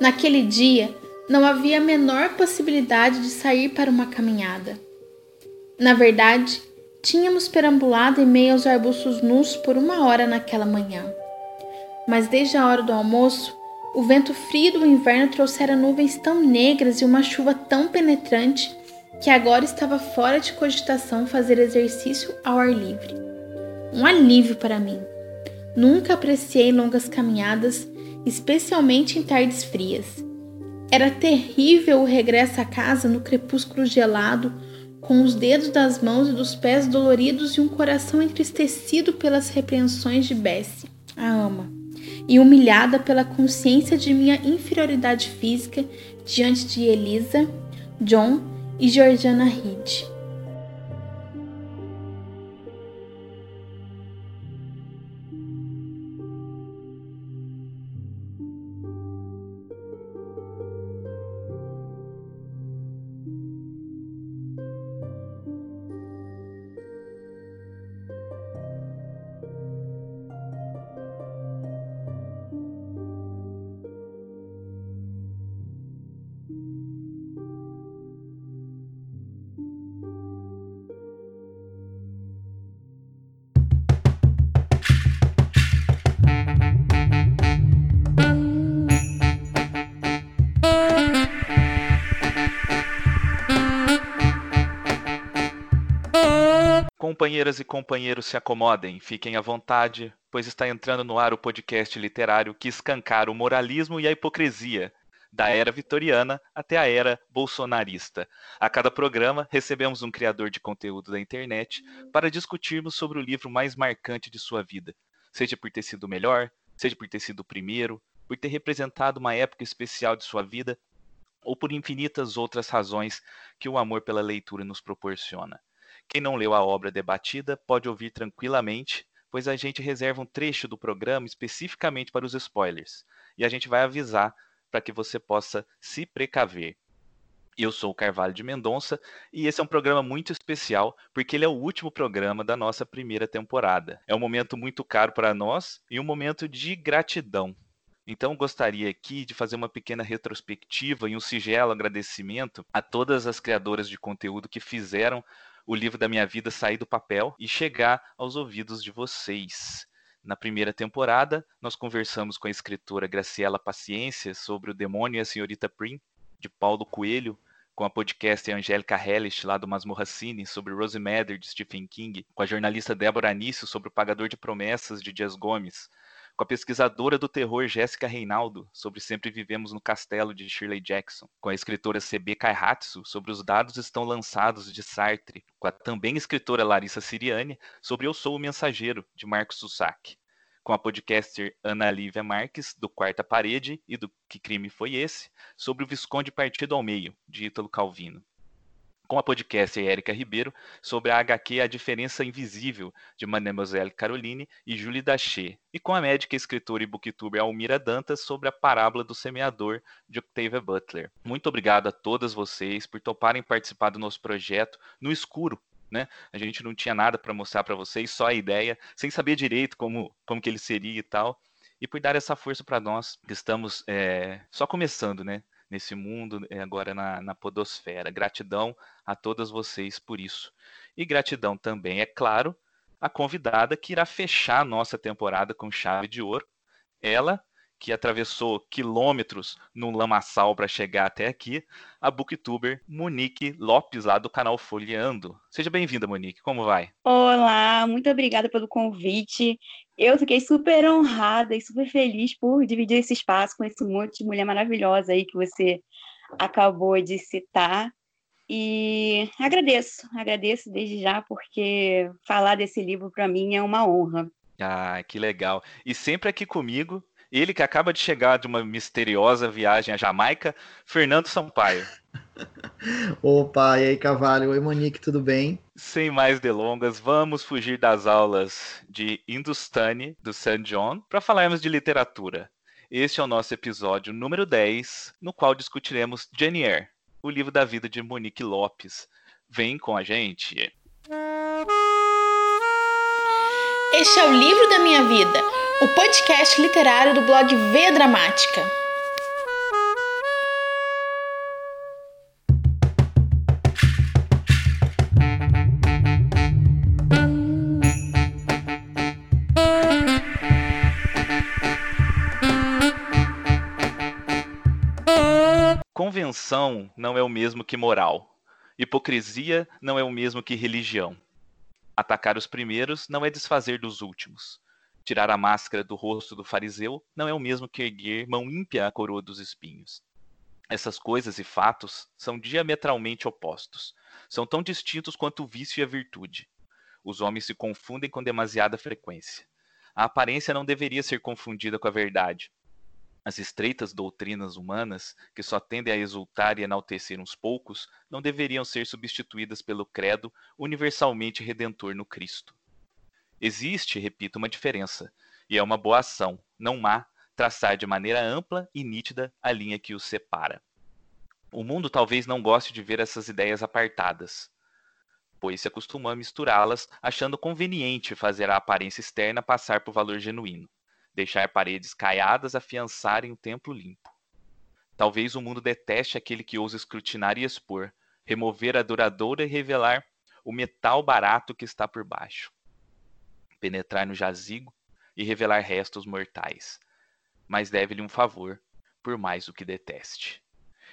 Naquele dia, não havia a menor possibilidade de sair para uma caminhada. Na verdade, tínhamos perambulado em meio aos arbustos nus por uma hora naquela manhã. Mas desde a hora do almoço, o vento frio do inverno trouxera nuvens tão negras e uma chuva tão penetrante que agora estava fora de cogitação fazer exercício ao ar livre. Um alívio para mim. Nunca apreciei longas caminhadas, especialmente em tardes frias. Era terrível o regresso à casa no crepúsculo gelado, com os dedos das mãos e dos pés doloridos e um coração entristecido pelas repreensões de Bessie, a ama, e humilhada pela consciência de minha inferioridade física diante de Elisa, John e Georgiana Reed. Companheiras e companheiros se acomodem, fiquem à vontade, pois está entrando no ar o podcast literário que escancara o moralismo e a hipocrisia, da era vitoriana até a era bolsonarista. A cada programa, recebemos um criador de conteúdo da internet para discutirmos sobre o livro mais marcante de sua vida, seja por ter sido o melhor, seja por ter sido o primeiro, por ter representado uma época especial de sua vida ou por infinitas outras razões que o amor pela leitura nos proporciona. Quem não leu a obra debatida pode ouvir tranquilamente, pois a gente reserva um trecho do programa especificamente para os spoilers. E a gente vai avisar para que você possa se precaver. Eu sou o Carvalho de Mendonça e esse é um programa muito especial porque ele é o último programa da nossa primeira temporada. É um momento muito caro para nós e um momento de gratidão. Então, gostaria aqui de fazer uma pequena retrospectiva e um singelo agradecimento a todas as criadoras de conteúdo que fizeram o livro da minha vida sair do papel e chegar aos ouvidos de vocês. Na primeira temporada, nós conversamos com a escritora Graciela Paciência sobre o Demônio e a Senhorita Prim, de Paulo Coelho, com a podcaster Angélica Hellish, lá do Masmorra Cine, sobre Rose Mather, de Stephen King, com a jornalista Débora Anício, sobre o Pagador de Promessas, de Dias Gomes, com a pesquisadora do terror Jéssica Reinaldo, sobre Sempre Vivemos no Castelo, de Shirley Jackson, com a escritora C.B. Kaihatsu, sobre Os Dados Estão Lançados, de Sartre, com a também escritora Larissa Siriani, sobre Eu Sou o Mensageiro, de Marcos Sussak, com a podcaster Ana Lívia Marques, do Quarta Parede e do Que Crime Foi Esse, sobre o Visconde Partido ao Meio, de Ítalo Calvino com a podcaster Érica Ribeiro sobre a HQ A Diferença Invisível, de Mademoiselle Caroline e Julie Daché, e com a médica, escritora e booktuber Almira Dantas sobre a parábola do semeador, de Octavia Butler. Muito obrigado a todas vocês por toparem participar do nosso projeto no escuro, né? A gente não tinha nada para mostrar para vocês, só a ideia, sem saber direito como, como que ele seria e tal. E por dar essa força para nós, que estamos é, só começando, né? Nesse mundo, eh, agora na, na Podosfera. Gratidão a todas vocês por isso. E gratidão também, é claro, a convidada que irá fechar a nossa temporada com chave de ouro. Ela, que atravessou quilômetros no lamaçal para chegar até aqui, a booktuber Monique Lopes, lá do canal Folheando. Seja bem-vinda, Monique, como vai? Olá, muito obrigada pelo convite. Eu fiquei super honrada e super feliz por dividir esse espaço com esse monte de mulher maravilhosa aí que você acabou de citar. E agradeço, agradeço desde já, porque falar desse livro para mim é uma honra. Ah, que legal. E sempre aqui comigo, ele que acaba de chegar de uma misteriosa viagem à Jamaica, Fernando Sampaio. Opa, e aí, Cavalho? Oi, Monique, tudo bem? Sem mais delongas, vamos fugir das aulas de Hindustani do St. John para falarmos de literatura. Este é o nosso episódio número 10, no qual discutiremos Jane Eyre, o livro da vida de Monique Lopes. Vem com a gente. Este é o livro da minha vida o podcast literário do blog V Dramática. Convenção não é o mesmo que moral. Hipocrisia não é o mesmo que religião. Atacar os primeiros não é desfazer dos últimos. Tirar a máscara do rosto do fariseu não é o mesmo que erguer mão ímpia à coroa dos espinhos. Essas coisas e fatos são diametralmente opostos. São tão distintos quanto o vício e a virtude. Os homens se confundem com demasiada frequência. A aparência não deveria ser confundida com a verdade. As estreitas doutrinas humanas, que só tendem a exultar e enaltecer uns poucos, não deveriam ser substituídas pelo credo universalmente redentor no Cristo. Existe, repito, uma diferença, e é uma boa ação, não má, traçar de maneira ampla e nítida a linha que os separa. O mundo talvez não goste de ver essas ideias apartadas, pois se acostumou a misturá-las, achando conveniente fazer a aparência externa passar por valor genuíno deixar paredes caiadas afiançarem o templo limpo. Talvez o mundo deteste aquele que ousa escrutinar e expor, remover a duradoura e revelar o metal barato que está por baixo. Penetrar no jazigo e revelar restos mortais. Mas deve-lhe um favor, por mais o que deteste.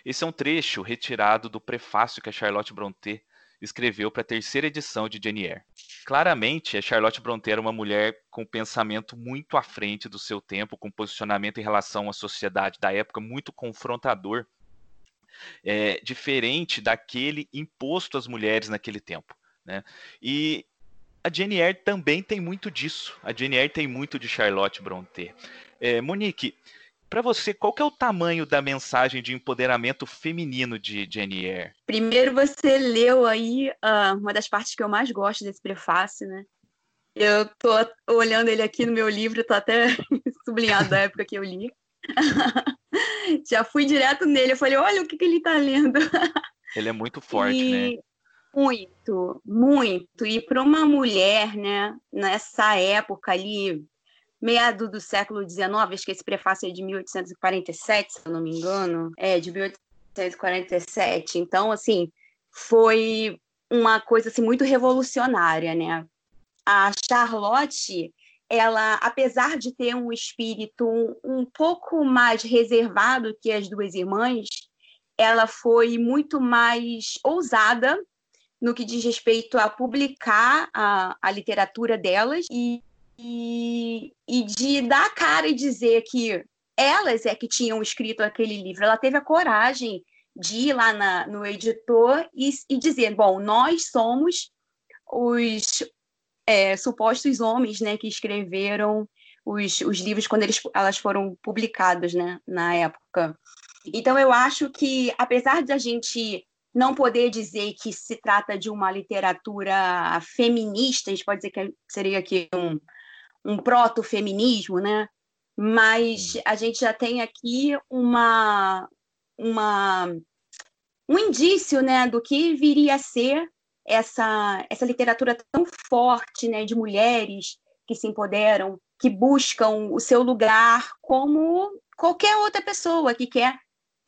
Esse é um trecho retirado do prefácio que a Charlotte Brontë escreveu para a terceira edição de Jane Eyre. Claramente, a Charlotte Brontë era uma mulher com pensamento muito à frente do seu tempo, com posicionamento em relação à sociedade da época muito confrontador, é, diferente daquele imposto às mulheres naquele tempo. Né? E a Jane Eyre também tem muito disso. A Jane Eyre tem muito de Charlotte Brontë. É, Monique, para você, qual que é o tamanho da mensagem de empoderamento feminino de Jane Eyre? Primeiro, você leu aí uh, uma das partes que eu mais gosto desse prefácio, né? Eu tô olhando ele aqui no meu livro, tô até sublinhado da época que eu li. Já fui direto nele, eu falei, olha o que, que ele tá lendo. Ele é muito forte, e... né? Muito, muito. E para uma mulher, né, nessa época ali, meado do século XIX, acho que esse prefácio é de 1847, se eu não me engano, é de 1847. Então, assim, foi uma coisa assim muito revolucionária, né? A Charlotte, ela, apesar de ter um espírito um, pouco mais reservado que as duas irmãs, ela foi muito mais ousada no que diz respeito a publicar a, a literatura delas e e, e de dar a cara e dizer que elas é que tinham escrito aquele livro. Ela teve a coragem de ir lá na, no editor e, e, dizer: bom, nós somos os é, supostos homens né, que escreveram os, os livros quando eles, elas foram publicadas né, na época. Então, eu acho que, apesar de a gente não poder dizer que se trata de uma literatura feminista, a gente pode dizer que seria aqui um, um proto-feminismo, né? Mas a gente já tem aqui uma, uma, um indício né, do que viria a ser essa, essa literatura tão forte né, de mulheres que se empoderam, que buscam o seu lugar como qualquer outra pessoa que quer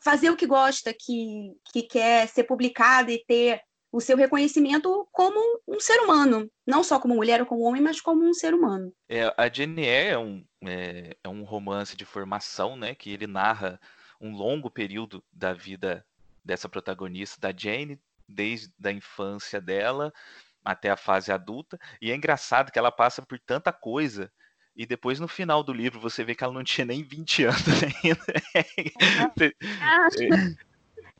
fazer o que gosta, que, que quer ser publicada e ter o seu reconhecimento como um ser humano, não só como mulher ou como homem, mas como um ser humano. É, a Jane Eyre é um, é, é um romance de formação, né, que ele narra um longo período da vida dessa protagonista, da Jane, desde a infância dela até a fase adulta, e é engraçado que ela passa por tanta coisa e depois no final do livro você vê que ela não tinha nem 20 anos ainda.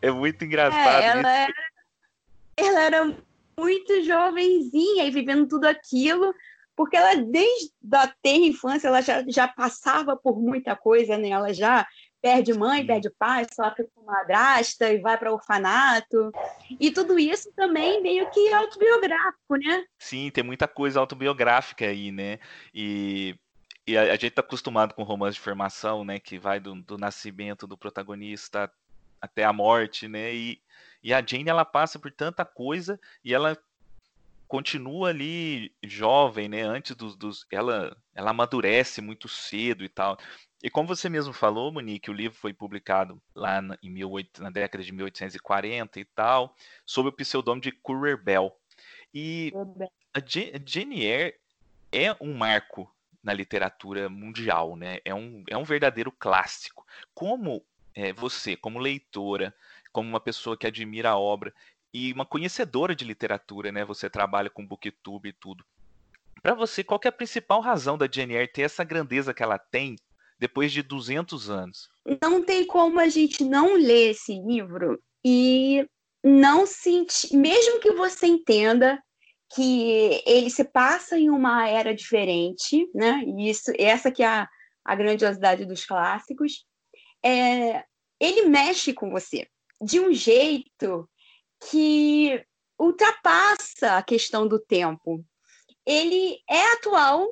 é, é, muito engraçado. É, ela era ela era muito jovenzinha e vivendo tudo aquilo, porque ela, desde a terra infância, ela já, já passava por muita coisa, né? Ela já perde mãe, perde pai, sofre com madrasta e vai para orfanato. E tudo isso também meio que autobiográfico, né? Sim, tem muita coisa autobiográfica aí, né? E, e a, a, gente tá acostumado com romance de formação, né? Que vai do, do nascimento do protagonista até a morte, né? E, e a Jane ela passa por tanta coisa e ela continua ali jovem, né? Antes dos, dos ela ela amadurece muito cedo e tal. E como você mesmo falou, Monique, o livro foi publicado lá na, em 18, na década de 1840 e tal, sob o pseudônimo de Currer Bell. E a Jane Eyre é um marco na literatura mundial, né? É um, é um verdadeiro clássico. Como é, você, como leitora, como uma pessoa que admira a obra e uma conhecedora de literatura, né? Você trabalha com booktube e tudo. Para você, qual é a principal razão da Jane ter essa grandeza que ela tem depois de 200 anos? Não tem como a gente não ler esse livro e não sentir, mesmo que você entenda que ele se passa em uma era diferente, né? E isso, essa que é a, a grandiosidade dos clássicos. É, ele mexe com você de um jeito que ultrapassa a questão do tempo. Ele é atual,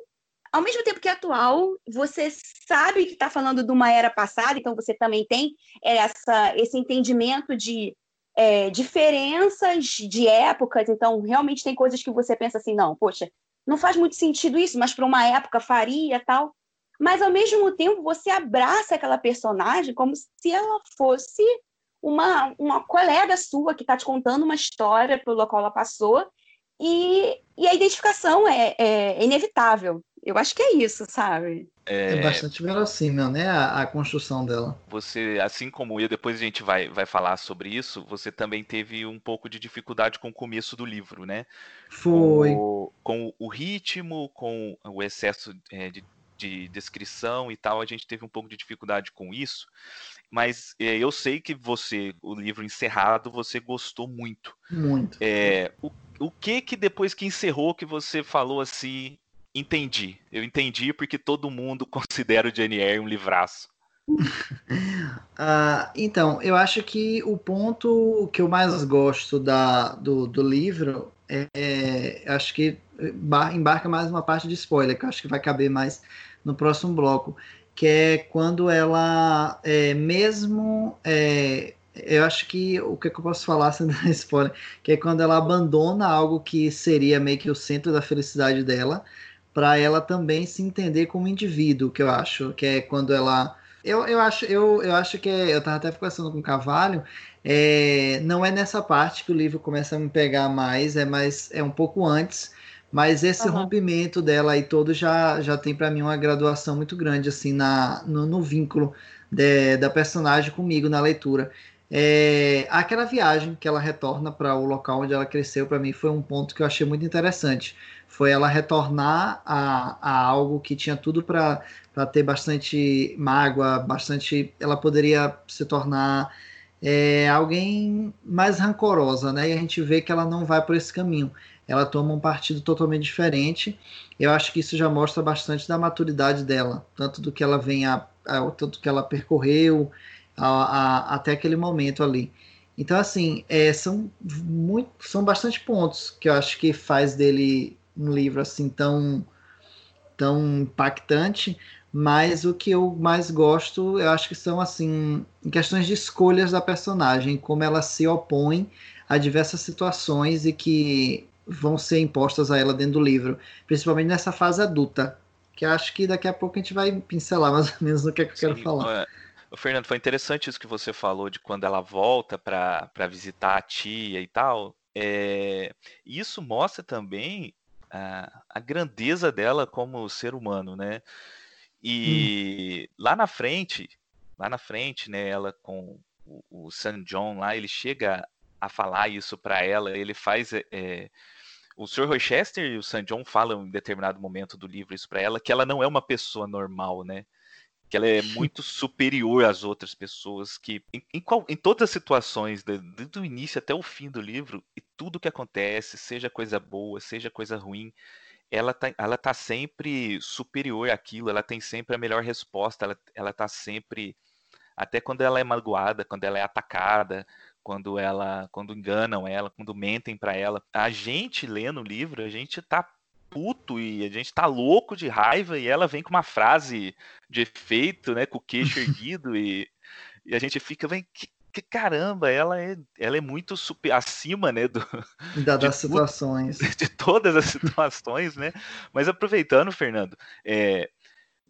ao mesmo tempo que é atual, você sabe que está falando de uma era passada, então você também tem essa, esse entendimento de é, diferenças de épocas, então realmente tem coisas que você pensa assim, não, poxa, não faz muito sentido isso, mas para uma época faria tal. Mas ao mesmo tempo você abraça aquela personagem como se ela fosse uma, uma colega sua que está te contando uma história pelo qual ela passou e, e a identificação é, é inevitável. Eu acho que é isso, sabe? É, é bastante verossímil, né? A, a, construção dela. Você, assim como eu, depois a gente vai, vai falar sobre isso, você também teve um pouco de dificuldade com o começo do livro, né? Foi. Com, com o ritmo, com o excesso é, de, de descrição e tal, a gente teve um pouco de dificuldade com isso. Mas é, eu sei que você, o livro encerrado, você gostou muito. Muito. É, o, o que que depois que encerrou que você falou assim, entendi. Eu entendi porque todo mundo considera o Eyre um livraço. uh, então, eu acho que o ponto que eu mais gosto da, do, do livro é, é acho que embarca mais uma parte de spoiler, que eu acho que vai caber mais no próximo bloco, que é quando ela, é, mesmo, é, eu acho que o que, eu posso falar sem dar spoiler, que é quando ela abandona algo que seria meio que o centro da felicidade dela, para ela também se entender como indivíduo, que eu acho, que é quando ela eu, eu, acho, eu, eu acho que é, eu estava até conversando com o Cavalho, é, não é nessa parte que o livro começa a me pegar mais, é mais é um pouco antes, mas esse uhum. rompimento dela aí todo já, já tem para mim uma graduação muito grande assim na no, no vínculo de, da personagem comigo na leitura. É, aquela viagem que ela retorna para o local onde ela cresceu para mim foi um ponto que eu achei muito interessante foi ela retornar a, a algo que tinha tudo para ter bastante mágoa, bastante. Ela poderia se tornar é, alguém mais rancorosa, né? E a gente vê que ela não vai por esse caminho. Ela toma um partido totalmente diferente. Eu acho que isso já mostra bastante da maturidade dela, tanto do que ela vem a, a tanto que ela percorreu a, a, até aquele momento ali. Então, assim, é, são, muito, são bastante pontos que eu acho que faz dele um livro assim tão tão impactante, mas o que eu mais gosto, eu acho que são assim, questões de escolhas da personagem, como ela se opõe a diversas situações e que vão ser impostas a ela dentro do livro, principalmente nessa fase adulta, que acho que daqui a pouco a gente vai pincelar mais ou menos no que, é que eu Sim, quero falar. O Fernando, foi interessante isso que você falou de quando ela volta para visitar a tia e tal. É, isso mostra também a, a grandeza dela como ser humano, né? E hum. lá na frente, lá na frente, né, ela com o, o San John lá, ele chega a falar isso para ela, ele faz é, o Sr. Rochester e o San John falam em determinado momento do livro isso para ela, que ela não é uma pessoa normal, né? que ela é muito superior às outras pessoas, que em, em, qual, em todas as situações, desde o início até o fim do livro, e tudo que acontece, seja coisa boa, seja coisa ruim, ela tá, ela tá sempre superior àquilo, ela tem sempre a melhor resposta, ela, ela tá sempre, até quando ela é magoada, quando ela é atacada, quando ela, quando enganam ela, quando mentem para ela, a gente lendo o livro, a gente tá puto e a gente tá louco de raiva e ela vem com uma frase de efeito, né, com o queixo erguido e, e a gente fica, vem, que, que, caramba, ela é, ela é muito super, acima, né, do, da, das situações. De todas as situações, né, mas aproveitando, Fernando, é,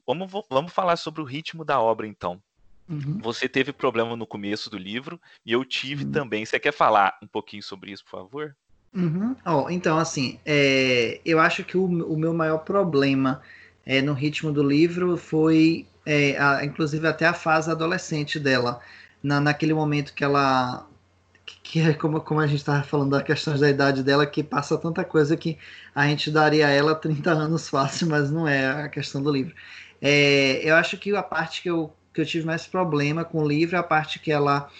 vamos, vamos falar sobre o ritmo da obra, então. Uhum. Você teve problema no começo do livro e eu tive uhum. também. Você quer falar um pouquinho sobre isso, por favor? Uhum. Oh, então, assim, é, eu acho que o, o meu maior problema é, no ritmo do livro foi, é, a, inclusive, até a fase adolescente dela. na, naquele momento que ela que é como, como a gente estava falando da questão da idade dela, que passa tanta coisa que a gente daria a ela 30 anos fácil, mas não é a questão do livro. É, eu acho que a parte que eu, que eu tive mais problema com o livro a parte que ela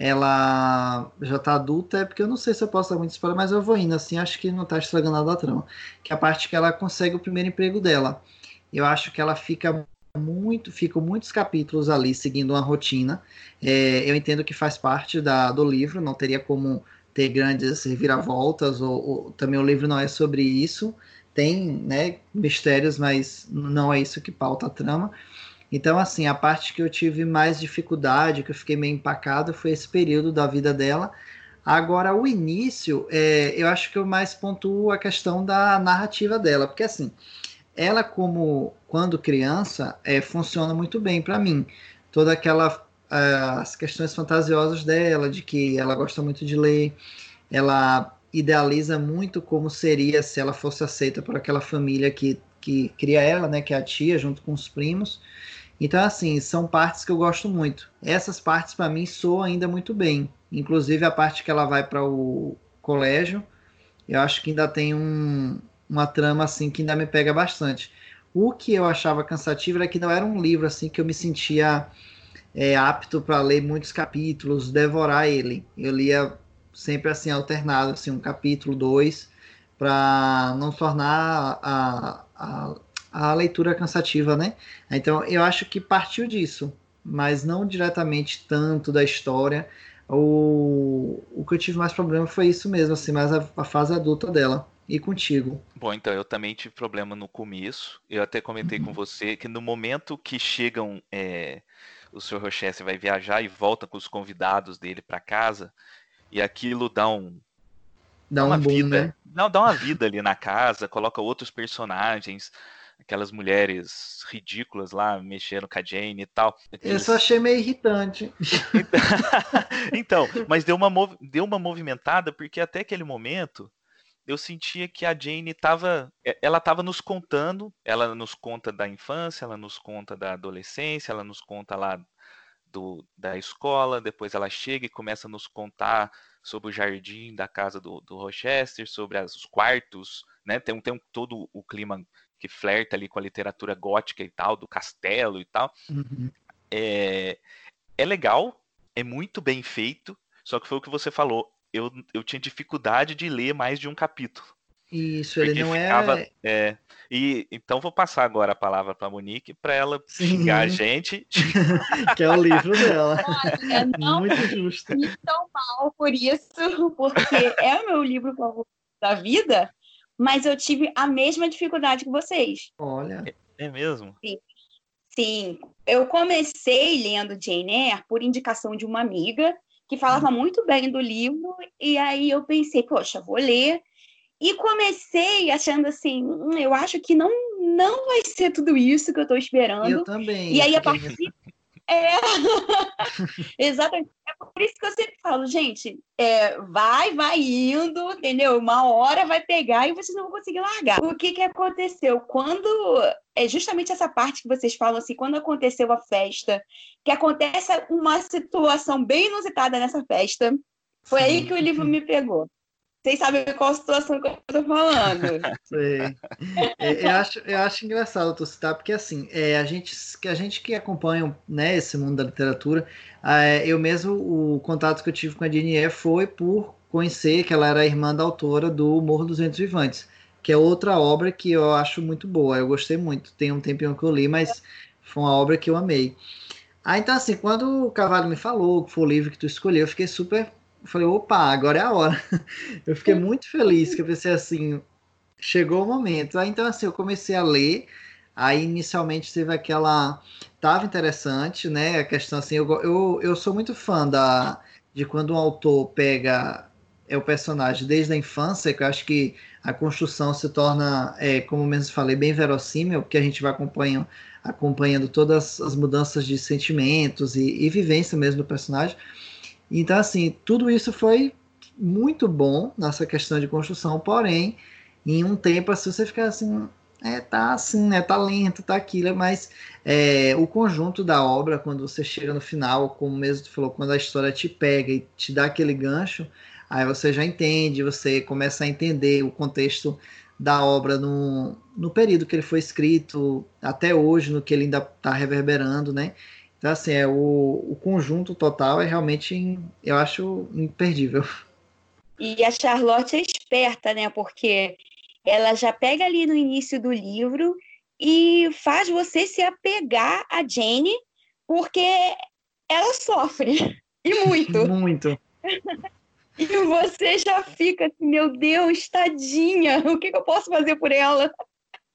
ela já está adulta, é porque eu não sei se eu posso dar muito spoiler, mas eu vou indo assim, acho que não está estragando nada a trama. Que é a parte que ela consegue o primeiro emprego dela. Eu acho que ela fica muito, ficam muitos capítulos ali seguindo uma rotina. É, eu entendo que faz parte da, do livro, não teria como ter grandes reviravoltas, ou, ou, também o livro não é sobre isso. Tem né, mistérios, mas não é isso que pauta a trama. Então, assim, a parte que eu tive mais dificuldade, que eu fiquei meio empacado, foi esse período da vida dela. Agora, o início, é, eu acho que eu mais pontuo a questão da narrativa dela, porque assim, ela como quando criança é, funciona muito bem para mim. Toda aquela as questões fantasiosas dela, de que ela gosta muito de ler, ela idealiza muito como seria se ela fosse aceita por aquela família que, que cria ela, né, que é a tia, junto com os primos. Então, assim, são partes que eu gosto muito. Essas partes, para mim, soam ainda muito bem. Inclusive, a parte que ela vai para o colégio, eu acho que ainda tem um, uma trama assim que ainda me pega bastante. O que eu achava cansativo era que não era um livro assim que eu me sentia é, apto para ler muitos capítulos, devorar ele. Eu lia sempre assim alternado, assim um capítulo, dois, para não tornar a, a, a leitura cansativa, né? Então eu acho que partiu disso, mas não diretamente tanto da história. O, o que eu tive mais problema foi isso mesmo, assim, mais a, a fase adulta dela e contigo. Bom, então eu também tive problema no começo. Eu até comentei uhum. com você que no momento que chegam, é, o Sr. Rochester vai viajar e volta com os convidados dele para casa, e aquilo dá um. Dá, dá uma boom, vida. Né? Não, dá uma vida ali na casa, coloca outros personagens aquelas mulheres ridículas lá mexendo com a Jane e tal. Eu só achei meio irritante. então, mas deu uma, deu uma movimentada porque até aquele momento eu sentia que a Jane estava, ela estava nos contando, ela nos conta da infância, ela nos conta da adolescência, ela nos conta lá do, da escola, depois ela chega e começa a nos contar sobre o jardim da casa do, do Rochester, sobre as, os quartos, né? Tem, tem um, todo o clima que flerta ali com a literatura gótica e tal, do castelo e tal. Uhum. É, é legal, é muito bem feito, só que foi o que você falou, eu, eu tinha dificuldade de ler mais de um capítulo. Isso, ele não ficava, é... é... E então vou passar agora a palavra para Monique para ela Sim. xingar a gente, que é o livro dela. Olha, não Muito justo. Me tão mal por isso, porque é o meu livro favorito da vida, mas eu tive a mesma dificuldade que vocês. Olha. É, é mesmo? Sim. Sim, eu comecei lendo Jane Eyre por indicação de uma amiga que falava hum. muito bem do livro, e aí eu pensei, poxa, vou ler. E comecei achando assim, hum, eu acho que não, não vai ser tudo isso que eu estou esperando. Eu também. E aí, a partir, é, exatamente. É por isso que eu sempre falo, gente, é, vai, vai indo, entendeu? Uma hora vai pegar e vocês não vão conseguir largar. O que que aconteceu? Quando, é justamente essa parte que vocês falam assim, quando aconteceu a festa, que acontece uma situação bem inusitada nessa festa, foi Sim. aí que o livro me pegou. Vocês sabem qual situação que eu estou falando. Sei. É, eu, acho, eu acho engraçado tu citar, porque assim, é, a, gente, a gente que acompanha né, esse mundo da literatura, é, eu mesmo, o contato que eu tive com a Jane foi por conhecer que ela era irmã da autora do Morro dos Ventos Vivantes, que é outra obra que eu acho muito boa, eu gostei muito. Tem um tempinho que eu li, mas foi uma obra que eu amei. Ah, então assim, quando o Cavalo me falou que foi o livro que tu escolheu, eu fiquei super falei, opa, agora é a hora. Eu fiquei muito feliz, que eu pensei assim, chegou o momento. Aí, então, assim, eu comecei a ler, aí inicialmente teve aquela... Tava interessante, né, a questão assim, eu, eu, eu sou muito fã da, de quando um autor pega é o personagem desde a infância, que eu acho que a construção se torna, é, como mesmo falei, bem verossímil, porque a gente vai acompanhando, acompanhando todas as mudanças de sentimentos e, e vivência mesmo do personagem. Então, assim, tudo isso foi muito bom nessa questão de construção, porém, em um tempo assim, você fica assim, é, tá assim, né? Tá lento, tá aquilo, mas é, o conjunto da obra, quando você chega no final, como mesmo tu falou, quando a história te pega e te dá aquele gancho, aí você já entende, você começa a entender o contexto da obra no, no período que ele foi escrito, até hoje, no que ele ainda está reverberando, né? Então, assim, é, o, o conjunto total é realmente, eu acho, imperdível. E a Charlotte é esperta, né? Porque ela já pega ali no início do livro e faz você se apegar a Jane, porque ela sofre. E muito. muito. e você já fica assim, meu Deus, tadinha, o que, que eu posso fazer por ela?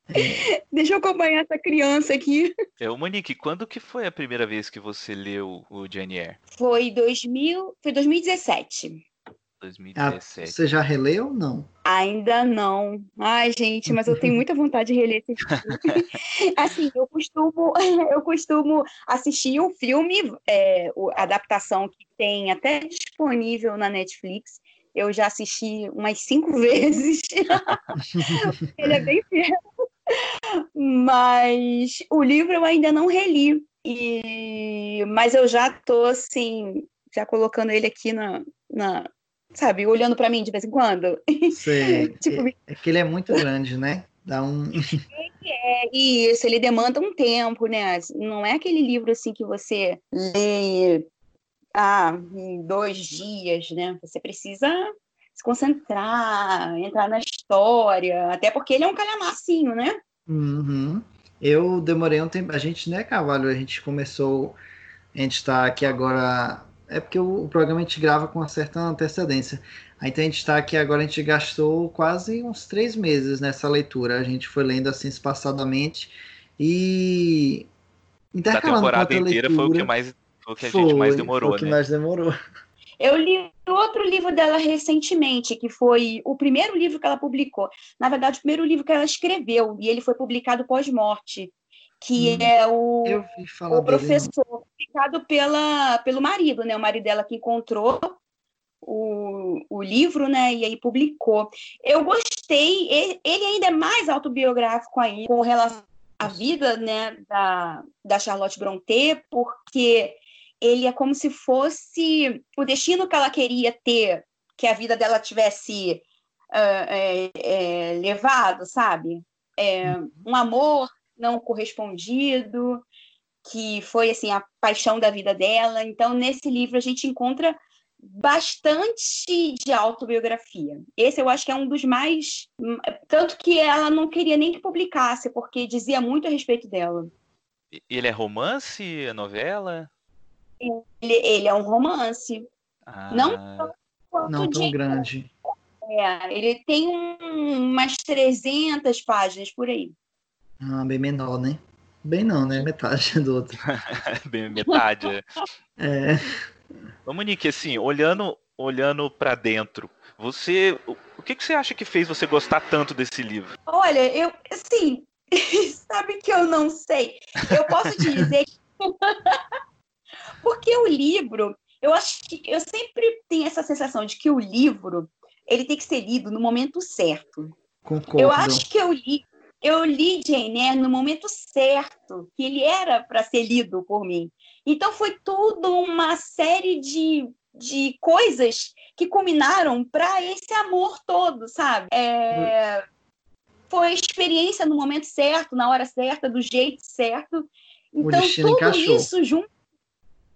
Deixa eu acompanhar essa criança aqui. É, o Monique, quando que foi a primeira vez que você leu o Jane Eyre? Foi 2000, foi 2017. 2017. Ah, você já releu ou não? Ainda não. Ai, gente, mas eu tenho muita vontade de reler esse filme. assim, eu costumo, eu costumo assistir um filme, é, a adaptação que tem até disponível na Netflix. Eu já assisti umas cinco vezes. Ele é bem fiel. Mas o livro eu ainda não reli. E... Mas eu já tô assim, já colocando ele aqui na, na, sabe, olhando para mim de vez em quando. Sei. tipo, é, é, que ele é muito grande, né? Dá um. é, isso, ele demanda um tempo, né? Não é aquele livro assim que você lê ah, em dois dias, né? Você precisa se concentrar, entrar na história, até porque ele é um calhamacinho, né? Uhum. Eu demorei um tempo. A gente, né, Cavalho? A gente começou. A gente está aqui agora é porque o, o, programa a gente grava com uma certa antecedência. Aí, então a gente está aqui agora, a gente gastou quase uns três meses nessa leitura. A gente foi lendo assim espaçadamente e intercalando da temporada inteira leitura, foi o que mais foi o que a foi, gente mais demorou, foi o que né? mais demorou. Eu li outro livro dela recentemente, que foi o primeiro livro que ela publicou. Na verdade, o primeiro livro que ela escreveu, e ele foi publicado pós-morte que hum, é o, o professor, publicado pela, pelo marido, né? O marido dela que encontrou o, o livro, né? E aí publicou. Eu gostei, ele, ele ainda é mais autobiográfico aí, com relação à vida, né? Da, da Charlotte Brontë, porque ele é como se fosse o destino que ela queria ter, que a vida dela tivesse uh, é, é, levado, sabe? É, uhum. um amor não correspondido, que foi assim a paixão da vida dela. Então, nesse livro a gente encontra bastante de autobiografia. Esse eu acho que é um dos mais tanto que ela não queria nem que publicasse, porque dizia muito a respeito dela. Ele é romance, é novela? Ele, ele é um romance. Ah. Não não tão grande. É, ele tem um, umas 300 páginas por aí. Ah, bem menor, né? Bem não, né? Metade do outro. bem metade. é. Ô, Monique, assim, olhando, olhando para dentro, você, o que, que você acha que fez você gostar tanto desse livro? Olha, eu, assim, sabe que eu não sei. Eu posso te dizer que... porque o livro, eu acho que eu sempre tenho essa sensação de que o livro ele tem que ser lido no momento certo. Concordo. Eu acho que eu li eu li Jane Eyre no momento certo, que ele era para ser lido por mim. Então foi tudo uma série de, de coisas que culminaram para esse amor todo, sabe? É, foi experiência no momento certo, na hora certa, do jeito certo. Então tudo encaixou. isso junto.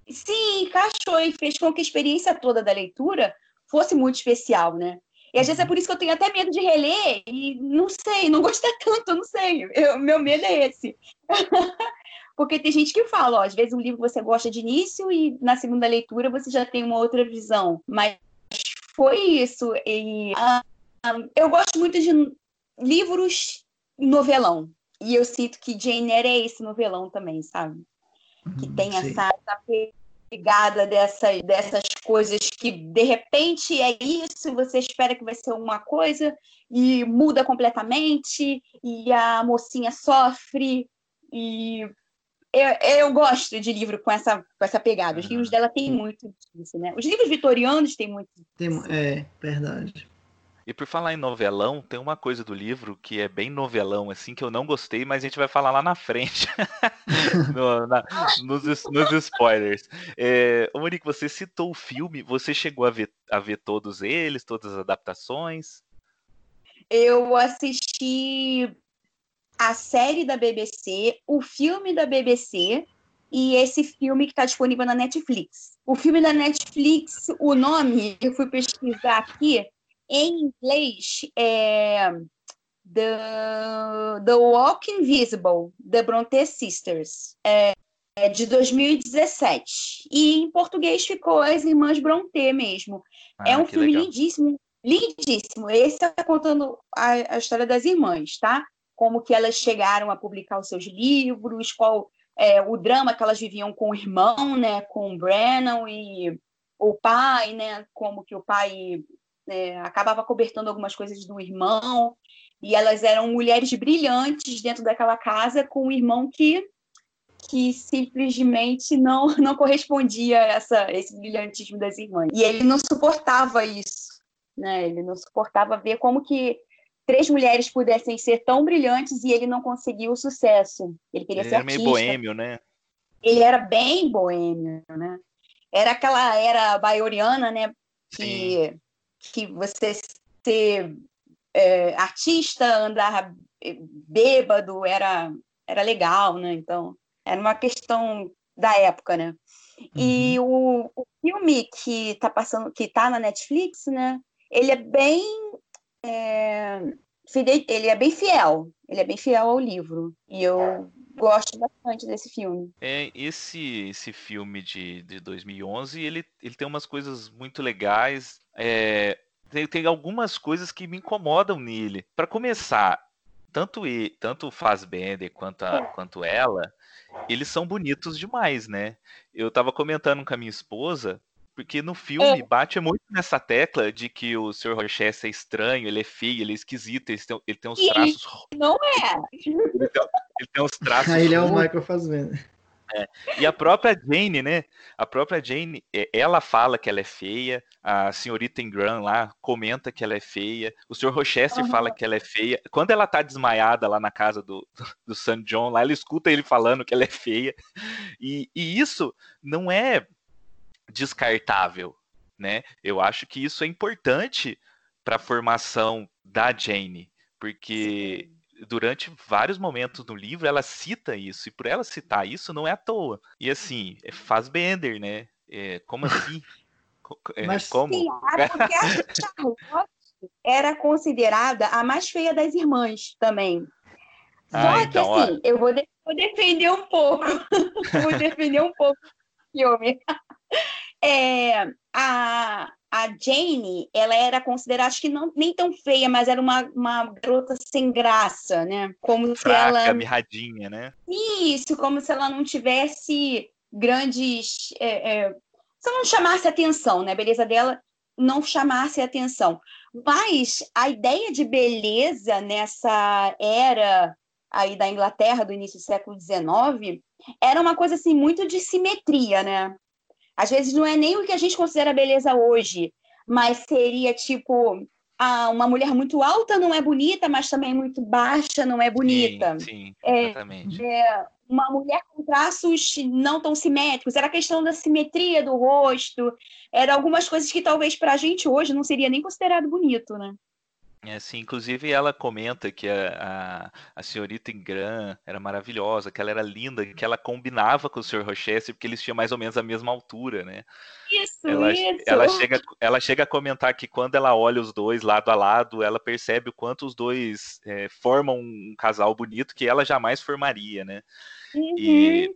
Sim, encaixou e fez com que a experiência toda da leitura fosse muito especial, né? E às vezes é por isso que eu tenho até medo de reler e não sei, não gostar tanto, não sei. Eu, meu medo é esse. Porque tem gente que fala, ó, às vezes um livro você gosta de início e na segunda leitura você já tem uma outra visão. Mas foi isso. E, uh, eu gosto muito de livros novelão. E eu sinto que Jane Eyre é esse novelão também, sabe? Que uhum, tem essa, essa ligada dessas, dessas coisas que de repente é isso, você espera que vai ser uma coisa e muda completamente, e a mocinha sofre, e eu, eu gosto de livro com essa, com essa pegada. Os livros dela têm muito disso, né? Os livros vitorianos têm muito disso. É, verdade. E por falar em novelão, tem uma coisa do livro que é bem novelão, assim, que eu não gostei, mas a gente vai falar lá na frente, no, na, nos, nos, spoilers. É, Monique, você citou o filme, você chegou a ver, a ver todos eles, todas as adaptações? Eu assisti a série da BBC, o filme da BBC e esse filme que está disponível na Netflix. O filme da Netflix, o nome, eu fui pesquisar aqui, em inglês é The, The Walk Invisible, The Bronte Sisters, é, é de 2017. E em português ficou As Irmãs Bronte mesmo. Ah, é um filme legal. lindíssimo, lindíssimo. Esse está contando a, a história das irmãs, tá? Como que elas chegaram a publicar os seus livros, qual é, o drama que elas viviam com o irmão, né, com o Brennan e o pai, né, como que o pai né, acabava cobertando algumas coisas do irmão, e elas eram mulheres brilhantes dentro daquela casa com um irmão que que simplesmente não não correspondia a essa esse brilhantismo das irmãs. E ele não suportava isso, né? Ele não suportava ver como que três mulheres pudessem ser tão brilhantes e ele não conseguiu o sucesso. Ele queria ele ser era artista. meio boêmio, né? Ele era bem boêmio, né? Era aquela era baioriana, né? Que Sim que você ser é, artista, andar bêbado era, era legal, né? Então, era uma questão da época, né? Uhum. E o, o, filme que tá passando, que tá na Netflix, né? Ele é bem é, ele é bem fiel, ele é bem fiel ao livro. E eu gosto bastante desse filme. É, esse, esse filme de, de 2011, ele, ele tem umas coisas muito legais. É, tem, tem algumas coisas que me incomodam nele. Para começar, tanto ele, tanto o Fassbender quanto, a, quanto ela, eles são bonitos demais, né? Eu tava comentando com a minha esposa, porque no filme é. bate muito nessa tecla de que o Sr. Rochester é estranho, ele é feio, ele é esquisito, ele tem, ele tem uns traços. Não é! Ele tem, ele tem uns traços. ele é o Michael Fassbender. É. E a própria Jane, né? A própria Jane, é, ela fala que ela é feia, a senhorita Ingram lá comenta que ela é feia, o Sr. Rochester uhum. fala que ela é feia. Quando ela tá desmaiada lá na casa do, do San John, lá ela escuta ele falando que ela é feia. E, e isso não é descartável, né? Eu acho que isso é importante para a formação da Jane, porque Sim durante vários momentos no livro ela cita isso, e por ela citar isso não é à toa. E assim, é faz Bender, né? É, como assim? É, Mas como? Sim, porque a Charlotte era considerada a mais feia das irmãs também. Só ah, que então, assim, ó... eu vou, de vou, defender um pouco. vou defender um pouco o filme. É, a, a Jane, ela era considerada, acho que não, nem tão feia, mas era uma, uma garota sem graça, né? Como Fraca, se ela. mirradinha, né? Isso, como se ela não tivesse grandes. É, é... Se ela não chamasse atenção, né? A beleza dela não chamasse atenção. Mas a ideia de beleza nessa era aí da Inglaterra do início do século XIX era uma coisa assim muito de simetria, né? Às vezes não é nem o que a gente considera beleza hoje, mas seria tipo ah, uma mulher muito alta não é bonita, mas também muito baixa não é bonita. Sim, sim exatamente. É, é, uma mulher com traços não tão simétricos, era a questão da simetria do rosto, era algumas coisas que talvez para a gente hoje não seria nem considerado bonito, né? É, sim, inclusive ela comenta que a, a, a senhorita Ingram era maravilhosa, que ela era linda, que ela combinava com o Sr. Rochester porque eles tinham mais ou menos a mesma altura, né? Isso, ela, isso. Ela chega, ela chega a comentar que quando ela olha os dois lado a lado, ela percebe o quanto os dois é, formam um casal bonito que ela jamais formaria, né? Uhum. E,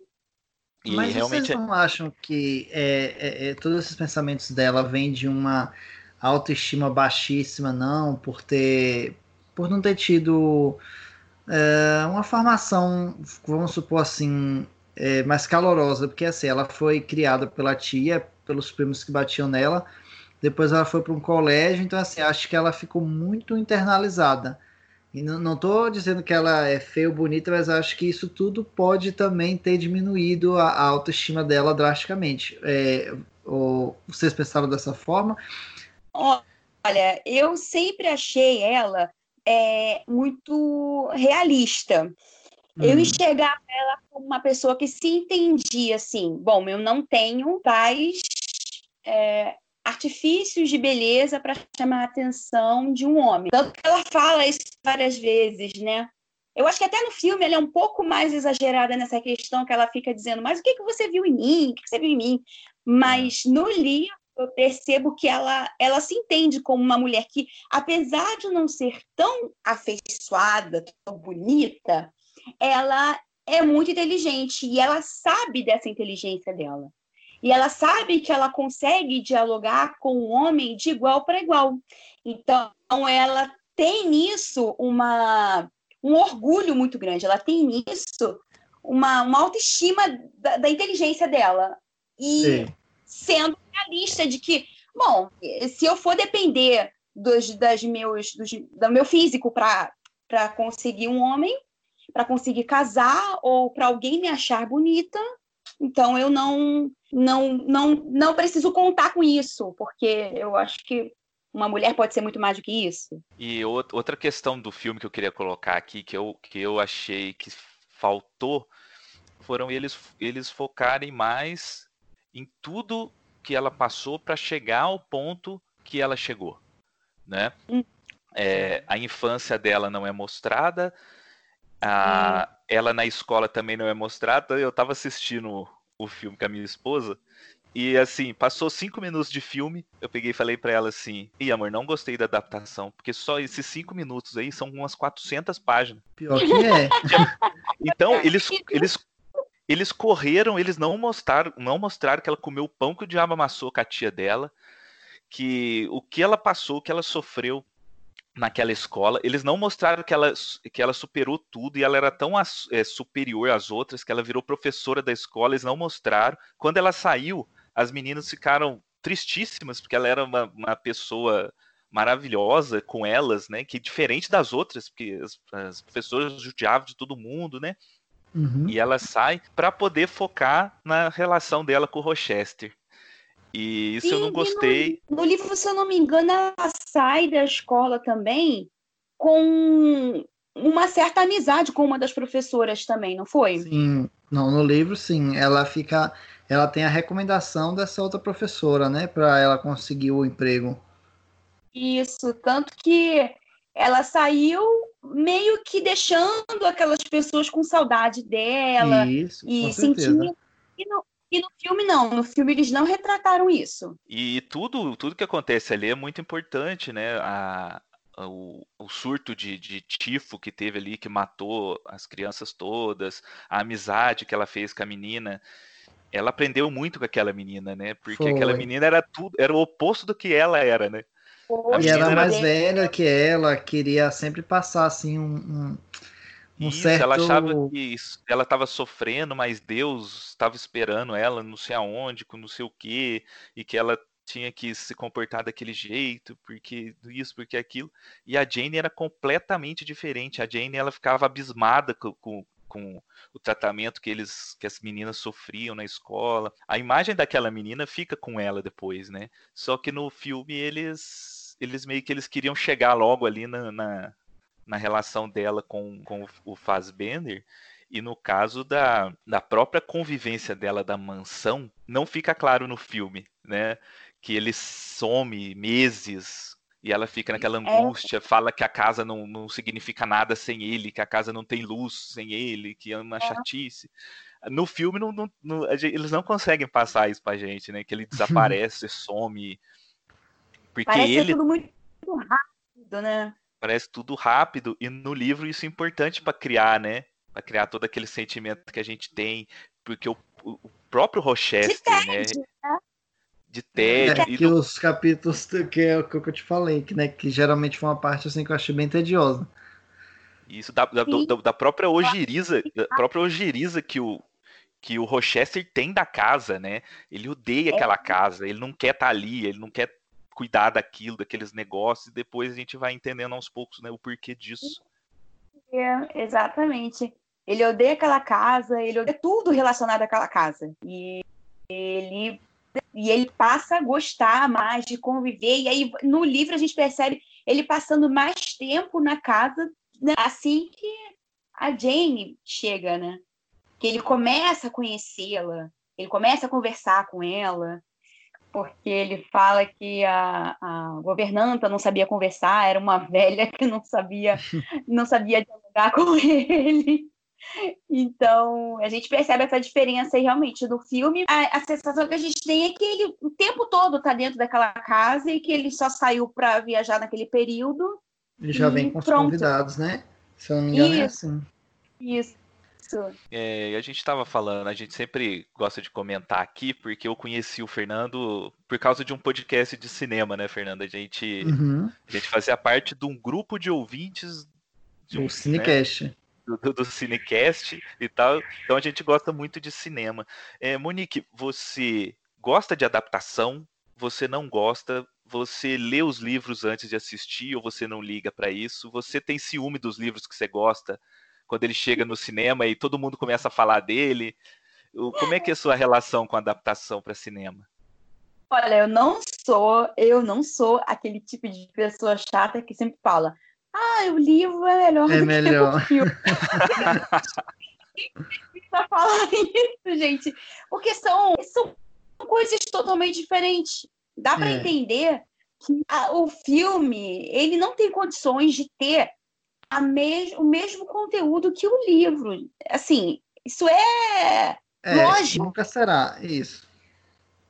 e Mas realmente... vocês não acham que é, é, é todos esses pensamentos dela vêm de uma autoestima baixíssima, não, por ter. por não ter tido é, uma formação, vamos supor assim, é, mais calorosa, porque assim, ela foi criada pela tia, pelos primos que batiam nela, depois ela foi para um colégio, então assim, acho que ela ficou muito internalizada. E não estou dizendo que ela é feia ou bonita, mas acho que isso tudo pode também ter diminuído a, a autoestima dela drasticamente. É, ou vocês pensaram dessa forma? Olha, eu sempre achei ela é, muito realista. Uhum. Eu enxergava ela como uma pessoa que se entendia assim. Bom, eu não tenho tais é, artifícios de beleza para chamar a atenção de um homem. Tanto que ela fala isso várias vezes, né? Eu acho que até no filme ela é um pouco mais exagerada nessa questão que ela fica dizendo, mas o que, que você viu em mim? O que você viu em mim? Mas no livro eu percebo que ela, ela se entende como uma mulher que, apesar de não ser tão afeiçoada, tão bonita, ela é muito inteligente e ela sabe dessa inteligência dela. E ela sabe que ela consegue dialogar com o homem de igual para igual. Então, ela tem nisso uma, um orgulho muito grande, ela tem nisso uma, uma autoestima da, da inteligência dela. E Sim. Sendo realista de que, bom, se eu for depender dos, das meus, dos, do meu físico para conseguir um homem, para conseguir casar ou para alguém me achar bonita, então eu não não não não preciso contar com isso, porque eu acho que uma mulher pode ser muito mais do que isso. E outra questão do filme que eu queria colocar aqui, que eu, que eu achei que faltou, foram eles, eles focarem mais em tudo que ela passou para chegar ao ponto que ela chegou, né? Hum. É, a infância dela não é mostrada, a, hum. ela na escola também não é mostrada. Eu estava assistindo o filme com a minha esposa. E assim, passou cinco minutos de filme, eu peguei e falei para ela assim: Ih, amor, não gostei da adaptação, porque só esses cinco minutos aí são umas 400 páginas. Pior que é. Então, eles, eles, eles correram, eles não mostraram, não mostraram que ela comeu o pão que o diabo amassou com a tia dela, que o que ela passou, o que ela sofreu naquela escola. Eles não mostraram que ela, que ela superou tudo e ela era tão é, superior às outras que ela virou professora da escola. Eles não mostraram. Quando ela saiu, as meninas ficaram tristíssimas porque ela era uma, uma pessoa maravilhosa com elas, né? Que diferente das outras, porque as, as professoras judiavam de todo mundo, né? Uhum. E ela sai para poder focar na relação dela com o Rochester. E isso Sim, eu não gostei. No, no, livro, se eu não me engano, ela sai da escola também com uma certa amizade com uma das professoras também, não foi? Sim, não, no livro sim. Ela fica. Ela tem a recomendação dessa outra professora, né? Para ela conseguir o emprego. Isso, tanto que ela saiu meio que deixando aquelas pessoas com saudade dela Isso, e sentindo. E no, e no filme não, no filme eles não retrataram isso. E tudo, tudo que acontece ali é muito importante, né? A, o, o, surto de, de, tifo que teve ali, que matou as crianças todas, a amizade que ela fez com a menina. Ela aprendeu muito com aquela menina, né? Porque Foi. aquela menina era tudo, era o oposto do que ela era, né? E ela mais velha que ela, queria sempre passar assim um, um um isso, certo... ela achava que ela estava sofrendo, mas Deus estava esperando ela, não sei aonde, com não sei o quê, e que ela tinha que se comportar daquele jeito, porque isso, porque aquilo. E a Jane era completamente diferente. A Jane ela ficava abismada com, com, com o tratamento que eles que as meninas sofriam na escola. A imagem daquela menina fica com ela depois, né? Só que no filme eles eles meio que eles queriam chegar logo ali na, na na relação dela com, com o Fassbender. E no caso da, da própria convivência dela da mansão, não fica claro no filme, né? Que ele some meses e ela fica naquela é. angústia, fala que a casa não, não significa nada sem ele, que a casa não tem luz sem ele, que é uma é. chatice. No filme, não, não, não, eles não conseguem passar isso pra gente, né? Que ele desaparece, some. Porque Parece ele. tudo muito rápido, né? parece tudo rápido e no livro isso é importante para criar, né? Para criar todo aquele sentimento que a gente tem, porque o, o próprio Rochester, né? né? De tédio. É, que do... os capítulos que é o que eu te falei, que, né, que geralmente foi uma parte assim que eu achei bem tediosa. Isso da, da, da, da própria ojeriza, da própria ojeriza que o, que o Rochester tem da casa, né? Ele odeia é. aquela casa, ele não quer estar tá ali, ele não quer cuidar daquilo, daqueles negócios, e depois a gente vai entendendo aos poucos né, o porquê disso. É, exatamente. Ele odeia aquela casa, ele odeia tudo relacionado àquela casa. E ele e ele passa a gostar mais de conviver. E aí, no livro, a gente percebe ele passando mais tempo na casa, né? assim que a Jane chega, né? Que ele começa a conhecê-la, ele começa a conversar com ela, porque ele fala que a, a governanta não sabia conversar, era uma velha que não sabia, não sabia dialogar com ele. Então, a gente percebe essa diferença aí realmente do filme. A, a, sensação que a gente tem é que ele o tempo todo está dentro daquela casa e que ele só saiu para viajar naquele período. Ele já vem com os convidados, né? Se eu não me engano, é Isso. é assim. Isso. É, a gente estava falando, a gente sempre gosta de comentar aqui, porque eu conheci o Fernando por causa de um podcast de cinema, né, Fernando? A gente, uhum. a gente fazia parte de um grupo de ouvintes. De um, o Cinecast. Né? do, do, do, Cinecast e tal. Então a gente gosta muito de cinema. É, Monique, você gosta de adaptação? Você não gosta? Você lê os livros antes de assistir ou você não liga para isso? Você tem ciúme dos livros que você gosta quando ele chega no cinema e todo mundo começa a falar dele? Como é que é a sua relação com a adaptação para cinema? Olha, eu não sou, eu não sou aquele tipo de pessoa chata que sempre fala: ah, o livro é melhor é do melhor. que o filme. pra falar isso, gente. Porque são, são coisas totalmente diferentes. Dá para é. entender que a, o filme ele não tem condições de ter mes, o mesmo conteúdo que o livro. Assim, isso é, é lógico. Nunca será isso.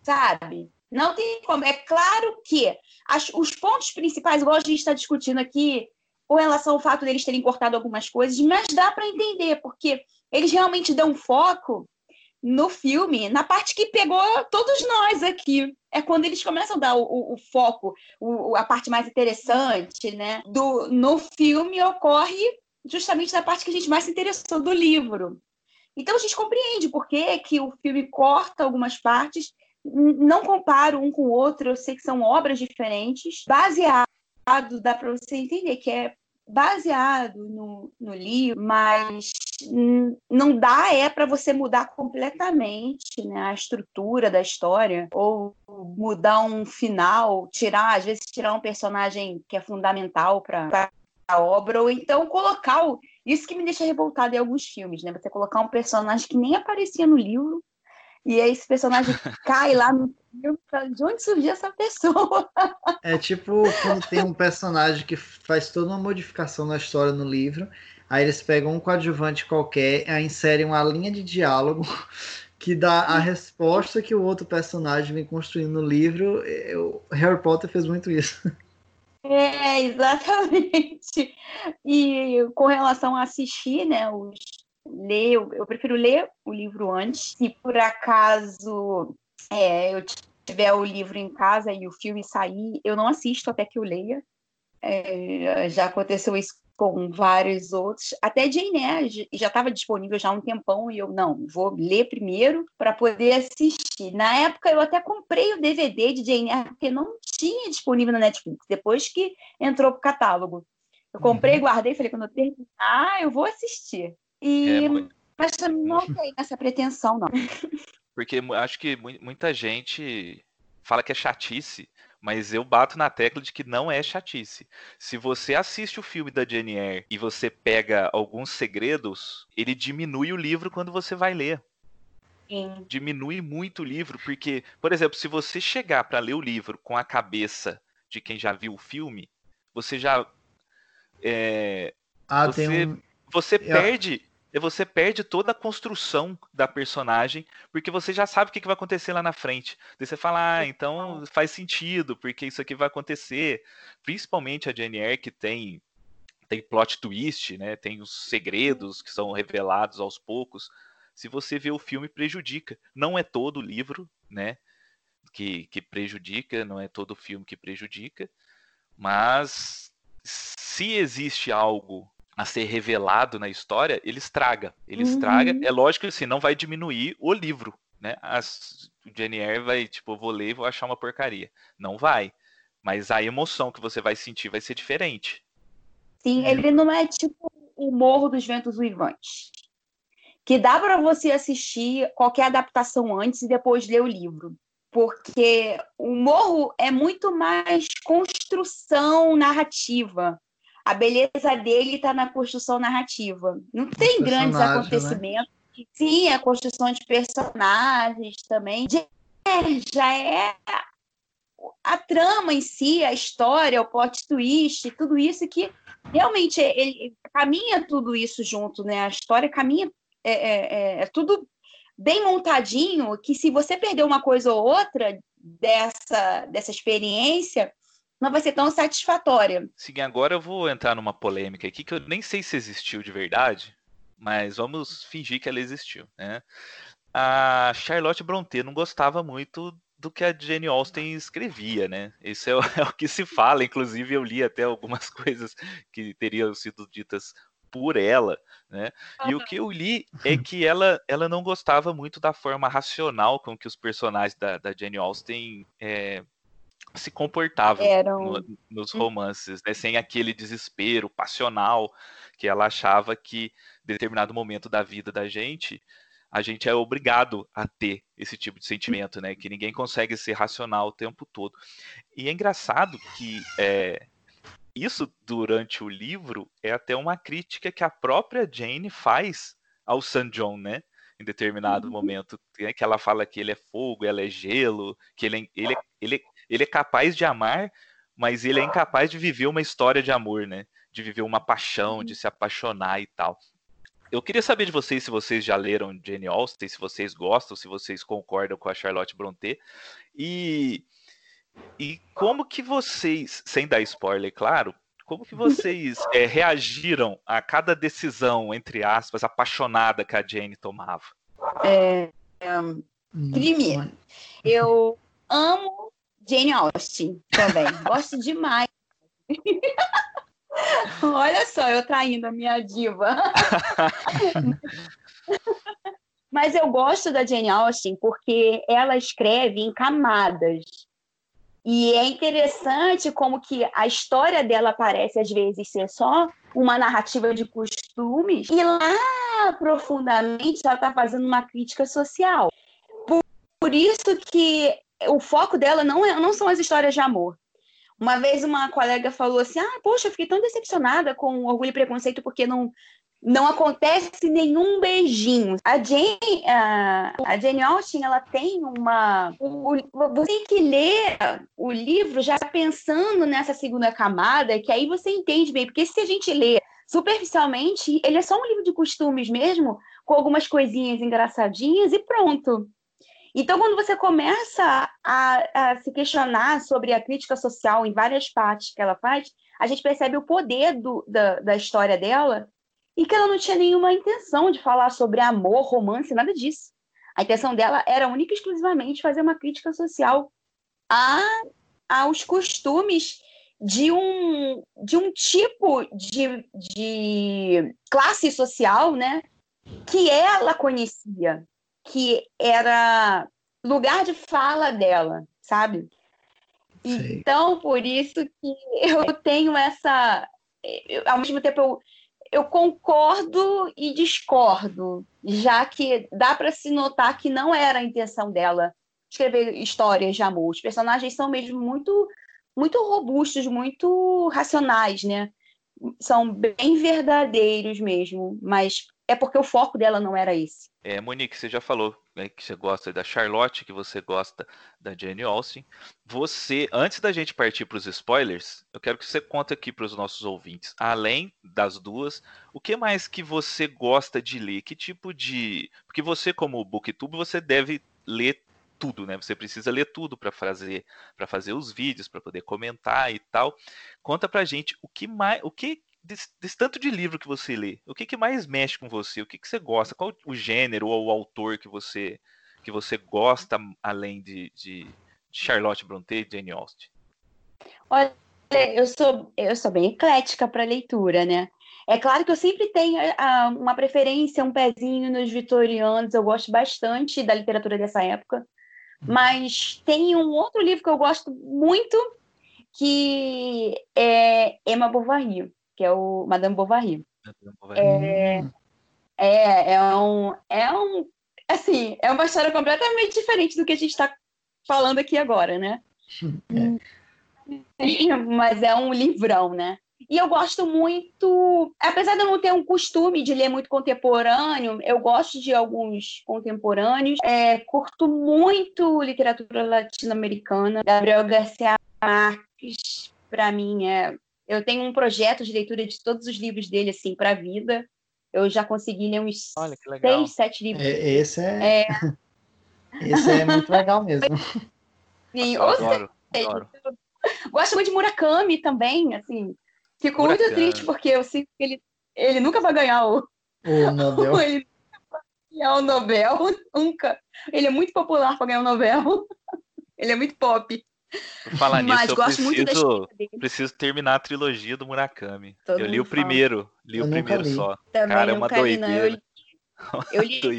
Sabe? Não tem como. É claro que as, os pontos principais, igual a gente está discutindo aqui, com relação ao fato deles terem cortado algumas coisas, mas dá para entender, porque eles realmente dão foco no filme, na parte que pegou todos nós aqui. É quando eles começam a dar o, o, o foco, o, a parte mais interessante, né? Do, no filme ocorre justamente na parte que a gente mais se interessou do livro. Então a gente compreende por que, que o filme corta algumas partes. Não comparo um com o outro, eu sei que são obras diferentes, baseado, dá para você entender que é baseado no, no livro, mas não dá é para você mudar completamente né, a estrutura da história ou mudar um final, tirar às vezes tirar um personagem que é fundamental para a obra ou então colocar o, isso que me deixa revoltada em alguns filmes, né? Você colocar um personagem que nem aparecia no livro e aí esse personagem cai lá no de onde surgiu essa pessoa? É tipo quando tem um personagem que faz toda uma modificação na história no livro, aí eles pegam um coadjuvante qualquer, aí inserem uma linha de diálogo que dá a resposta que o outro personagem vem construindo no livro. Eu, Harry Potter fez muito isso. É, exatamente. E com relação a assistir, né, os ler, eu prefiro ler o livro antes. Se por acaso é, eu tiver o livro em casa e o filme sair, eu não assisto até que eu leia. É, já aconteceu isso com vários outros. Até Jane Eyre já estava disponível já há um tempão e eu não, vou ler primeiro para poder assistir. Na época eu até comprei o DVD de Jane Eyre porque não tinha disponível na Netflix, depois que entrou para o catálogo. Eu comprei, uhum. guardei, falei quando eu terminar, eu vou assistir. E, é, mas não tem essa pretensão, não. Porque acho que muita gente fala que é chatice, mas eu bato na tecla de que não é chatice. Se você assiste o filme da Jane Eyre e você pega alguns segredos, ele diminui o livro quando você vai ler. Sim. Diminui muito o livro, porque, por exemplo, se você chegar para ler o livro com a cabeça de quem já viu o filme, você já. É, ah, você, um... você perde você perde toda a construção da personagem, porque você já sabe o que vai acontecer lá na frente. Daí você fala, ah, então faz sentido, porque isso aqui vai acontecer. Principalmente a Jane Eyre, que tem, tem plot twist, né? Tem os segredos que são revelados aos poucos. Se você vê o filme, prejudica. Não é todo o livro, né? Que, que prejudica, não é todo o filme que prejudica. Mas se existe algo a ser revelado na história, ele estraga. Ele uhum. estraga. É lógico que assim, não vai diminuir o livro. Né? As, o Eyre vai, tipo, vou ler e vou achar uma porcaria. Não vai. Mas a emoção que você vai sentir vai ser diferente. Sim, ele não é tipo o Morro dos Ventos Uivantes. Que dá para você assistir qualquer adaptação antes e depois ler o livro. porque o morro é muito mais construção narrativa. A beleza dele está na construção narrativa. Não tem grandes né? acontecimentos. Né? Sim, a construção de personagens também. Já é a trama em si, a história, o plot twist, tudo isso que realmente ele caminha tudo isso junto, né? A história caminha, é, é, é, é tudo bem montadinho, que se você perder uma coisa ou outra dessa, dessa experiência, não vai ser tão satisfatória. Sim, agora eu vou entrar numa polêmica aqui que eu nem sei se existiu de verdade, mas vamos fingir que ela existiu, né? A Charlotte Brontë não gostava muito do que a Jane Austen escrevia, né? Isso é o, é o que se fala, inclusive eu li até algumas coisas que teriam sido ditas por ela, né? E o que eu li é que ela, ela não gostava muito da forma racional com que os personagens da, da Jane Austen é, se comportavam Eram... no, nos hum. romances, né? Sem aquele desespero passional que ela achava que em determinado momento da vida da gente a gente é obrigado a ter esse tipo de sentimento, né? Que ninguém consegue ser racional o tempo todo. E é engraçado que é, isso durante o livro é até uma crítica que a própria Jane faz ao San John, né? Em determinado uhum. momento, né? que ela fala que ele é fogo, ela é gelo, que ele, é, ele, ele, ele é capaz de amar, mas ele é incapaz de viver uma história de amor, né? De viver uma paixão, de uhum. se apaixonar e tal. Eu queria saber de vocês se vocês já leram Jane Austen, se vocês gostam, se vocês concordam com a Charlotte Brontë. E e como que vocês, sem dar spoiler, claro, como que vocês é, reagiram a cada decisão, entre aspas, apaixonada que a Jane tomava? É, é, primeiro, eu amo Jane Austen também. Gosto demais. Olha só, eu traindo a minha diva. Mas eu gosto da Jane Austen porque ela escreve em camadas. E é interessante como que a história dela parece às vezes ser só uma narrativa de costumes e lá profundamente ela está fazendo uma crítica social. Por, por, isso que o foco dela não, é, não são as histórias de amor. Uma vez uma colega falou assim: Ah, poxa, eu fiquei tão decepcionada com Orgulho e Preconceito porque não, não acontece nenhum beijinho. A Jane, a, a Jane Austen, ela tem uma. O, você tem que ler o livro já pensando nessa segunda camada, que aí você entende bem, porque se a gente lê superficialmente, ele é só um livro de costumes mesmo, com algumas coisinhas engraçadinhas e pronto. Então, quando você começa a, a, se questionar sobre a crítica social em várias partes que ela faz, a gente percebe o poder do, da, da história dela e que ela não tinha nenhuma intenção de falar sobre amor, romance, nada disso. A intenção dela era única e exclusivamente fazer uma crítica social a, aos costumes de um, de um tipo de, de classe social né, que ela conhecia, que era lugar de fala dela, sabe? Então, por isso que eu tenho essa. Eu, ao mesmo tempo, eu, eu concordo e discordo, já que dá para se notar que não era a intenção dela escrever histórias de amor. Os personagens são mesmo muito muito robustos, muito racionais, né? São bem verdadeiros mesmo, mas é porque o foco dela não era esse. É, Monique, você já falou né, que você gosta da Charlotte, que você gosta da Jane Austen. Você, antes da gente partir para os spoilers, eu quero que você conte aqui para os nossos ouvintes, além das duas, o que mais que você gosta de ler? Que tipo de. Porque você, como booktube, você deve ler tudo, né? Você precisa ler tudo para fazer para fazer os vídeos, para poder comentar e tal. Conta pra gente o que mais, o que desse, desse, tanto de livro que você lê, o que, que mais mexe com você? O que, que você gosta? Qual o gênero ou o autor que você que você gosta além de, de, de Charlotte Brontë e Jane Austen? Olha, eu sou eu sou bem eclética para leitura, né? É claro que eu sempre tenho uh, uma preferência, um pezinho nos vitorianos. Eu gosto bastante da literatura dessa época. Mas tem um outro livro que eu gosto muito, que é Emma Bovary que é o Madame Bovary. É, é, é um, é um, assim, é uma história completamente diferente do que a gente está falando aqui agora, né? É. Mas é um livrão, né? E eu gosto muito, apesar de eu não ter um costume de ler muito contemporâneo, eu gosto de alguns contemporâneos. É, curto muito literatura latino-americana. Gabriel Garcia Marques, para mim, é. Eu tenho um projeto de leitura de todos os livros dele, assim, para a vida. Eu já consegui ler uns seis, sete livros. É, esse é... é... Esse é muito legal mesmo. Sim, eu adoro, adoro. Gosto muito de Murakami também, assim. Fico Murakami. muito triste porque eu sinto que ele, ele nunca vai ganhar o, o Nobel. ele vai ganhar o Nobel, nunca. Ele é muito popular para ganhar o Nobel. ele é muito pop. Por falar nisso, Mas eu gosto preciso, muito preciso terminar a trilogia do Murakami. Todo eu li o primeiro, li eu o primeiro li. só. Também Cara, é uma doideira. Li, eu li, eu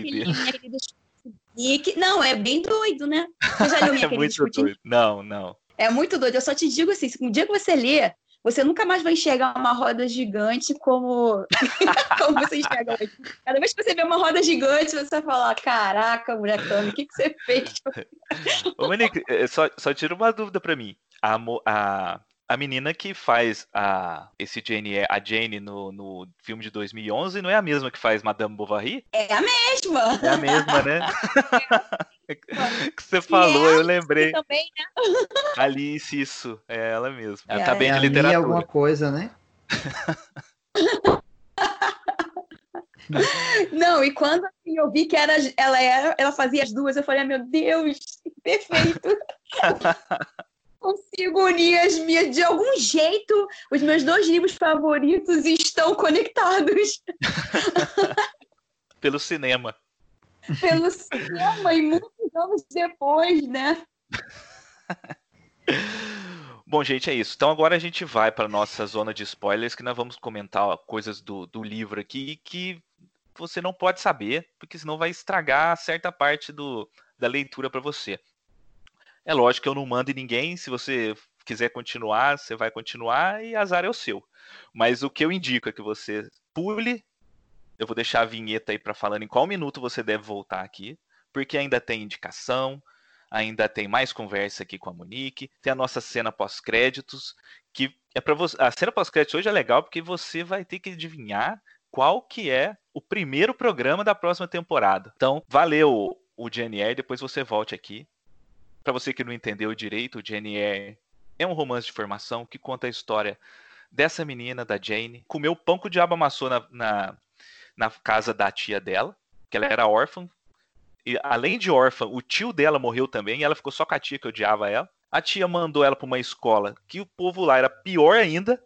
li Não, é bem doido, né? Você já leu minha é muito doido. Não, não. É muito doido. Eu só te digo assim, um dia que você lê, você nunca mais vai enxergar uma roda gigante como, como você enxerga hoje. Cada vez que você vê uma roda gigante, você vai falar: Caraca, Murakami, o que, que você fez? Ô, Monique, é, só, só tira uma dúvida para mim. A, a, a menina que faz a, esse Jane, a Jane no, no filme de 2011 não é a mesma que faz Madame Bovary? É a mesma! É a mesma, né? que você falou, é eu lembrei. Também, né? Alice, isso, é ela mesma. Ela é, tá bem é de literatura. alguma coisa, né? Não, e quando assim, eu vi que era, ela, era, ela fazia as duas, eu falei, ah, meu Deus, perfeito. Consigo unir as minhas, de algum jeito, os meus dois livros favoritos estão conectados. Pelo cinema pelo cinema e muitos anos depois, né? Bom, gente, é isso. Então agora a gente vai para nossa zona de spoilers, que nós vamos comentar ó, coisas do, do livro aqui que você não pode saber, porque senão vai estragar certa parte do, da leitura para você. É lógico que eu não mando em ninguém, se você quiser continuar, você vai continuar e azar é o seu. Mas o que eu indico é que você pule eu vou deixar a vinheta aí para falando em qual minuto você deve voltar aqui, porque ainda tem indicação, ainda tem mais conversa aqui com a Monique, tem a nossa cena pós-créditos, que é para você. A cena pós-créditos hoje é legal porque você vai ter que adivinhar qual que é o primeiro programa da próxima temporada. Então, valeu o GNR, depois você volte aqui. Para você que não entendeu direito, o GNR é um romance de formação que conta a história dessa menina, da Jane, comeu pão que o diabo amassou na, na, na casa da tia dela, que ela era órfã. E além de órfã, o tio dela morreu também, e ela ficou só com a tia que odiava ela. A tia mandou ela para uma escola que o povo lá era pior ainda,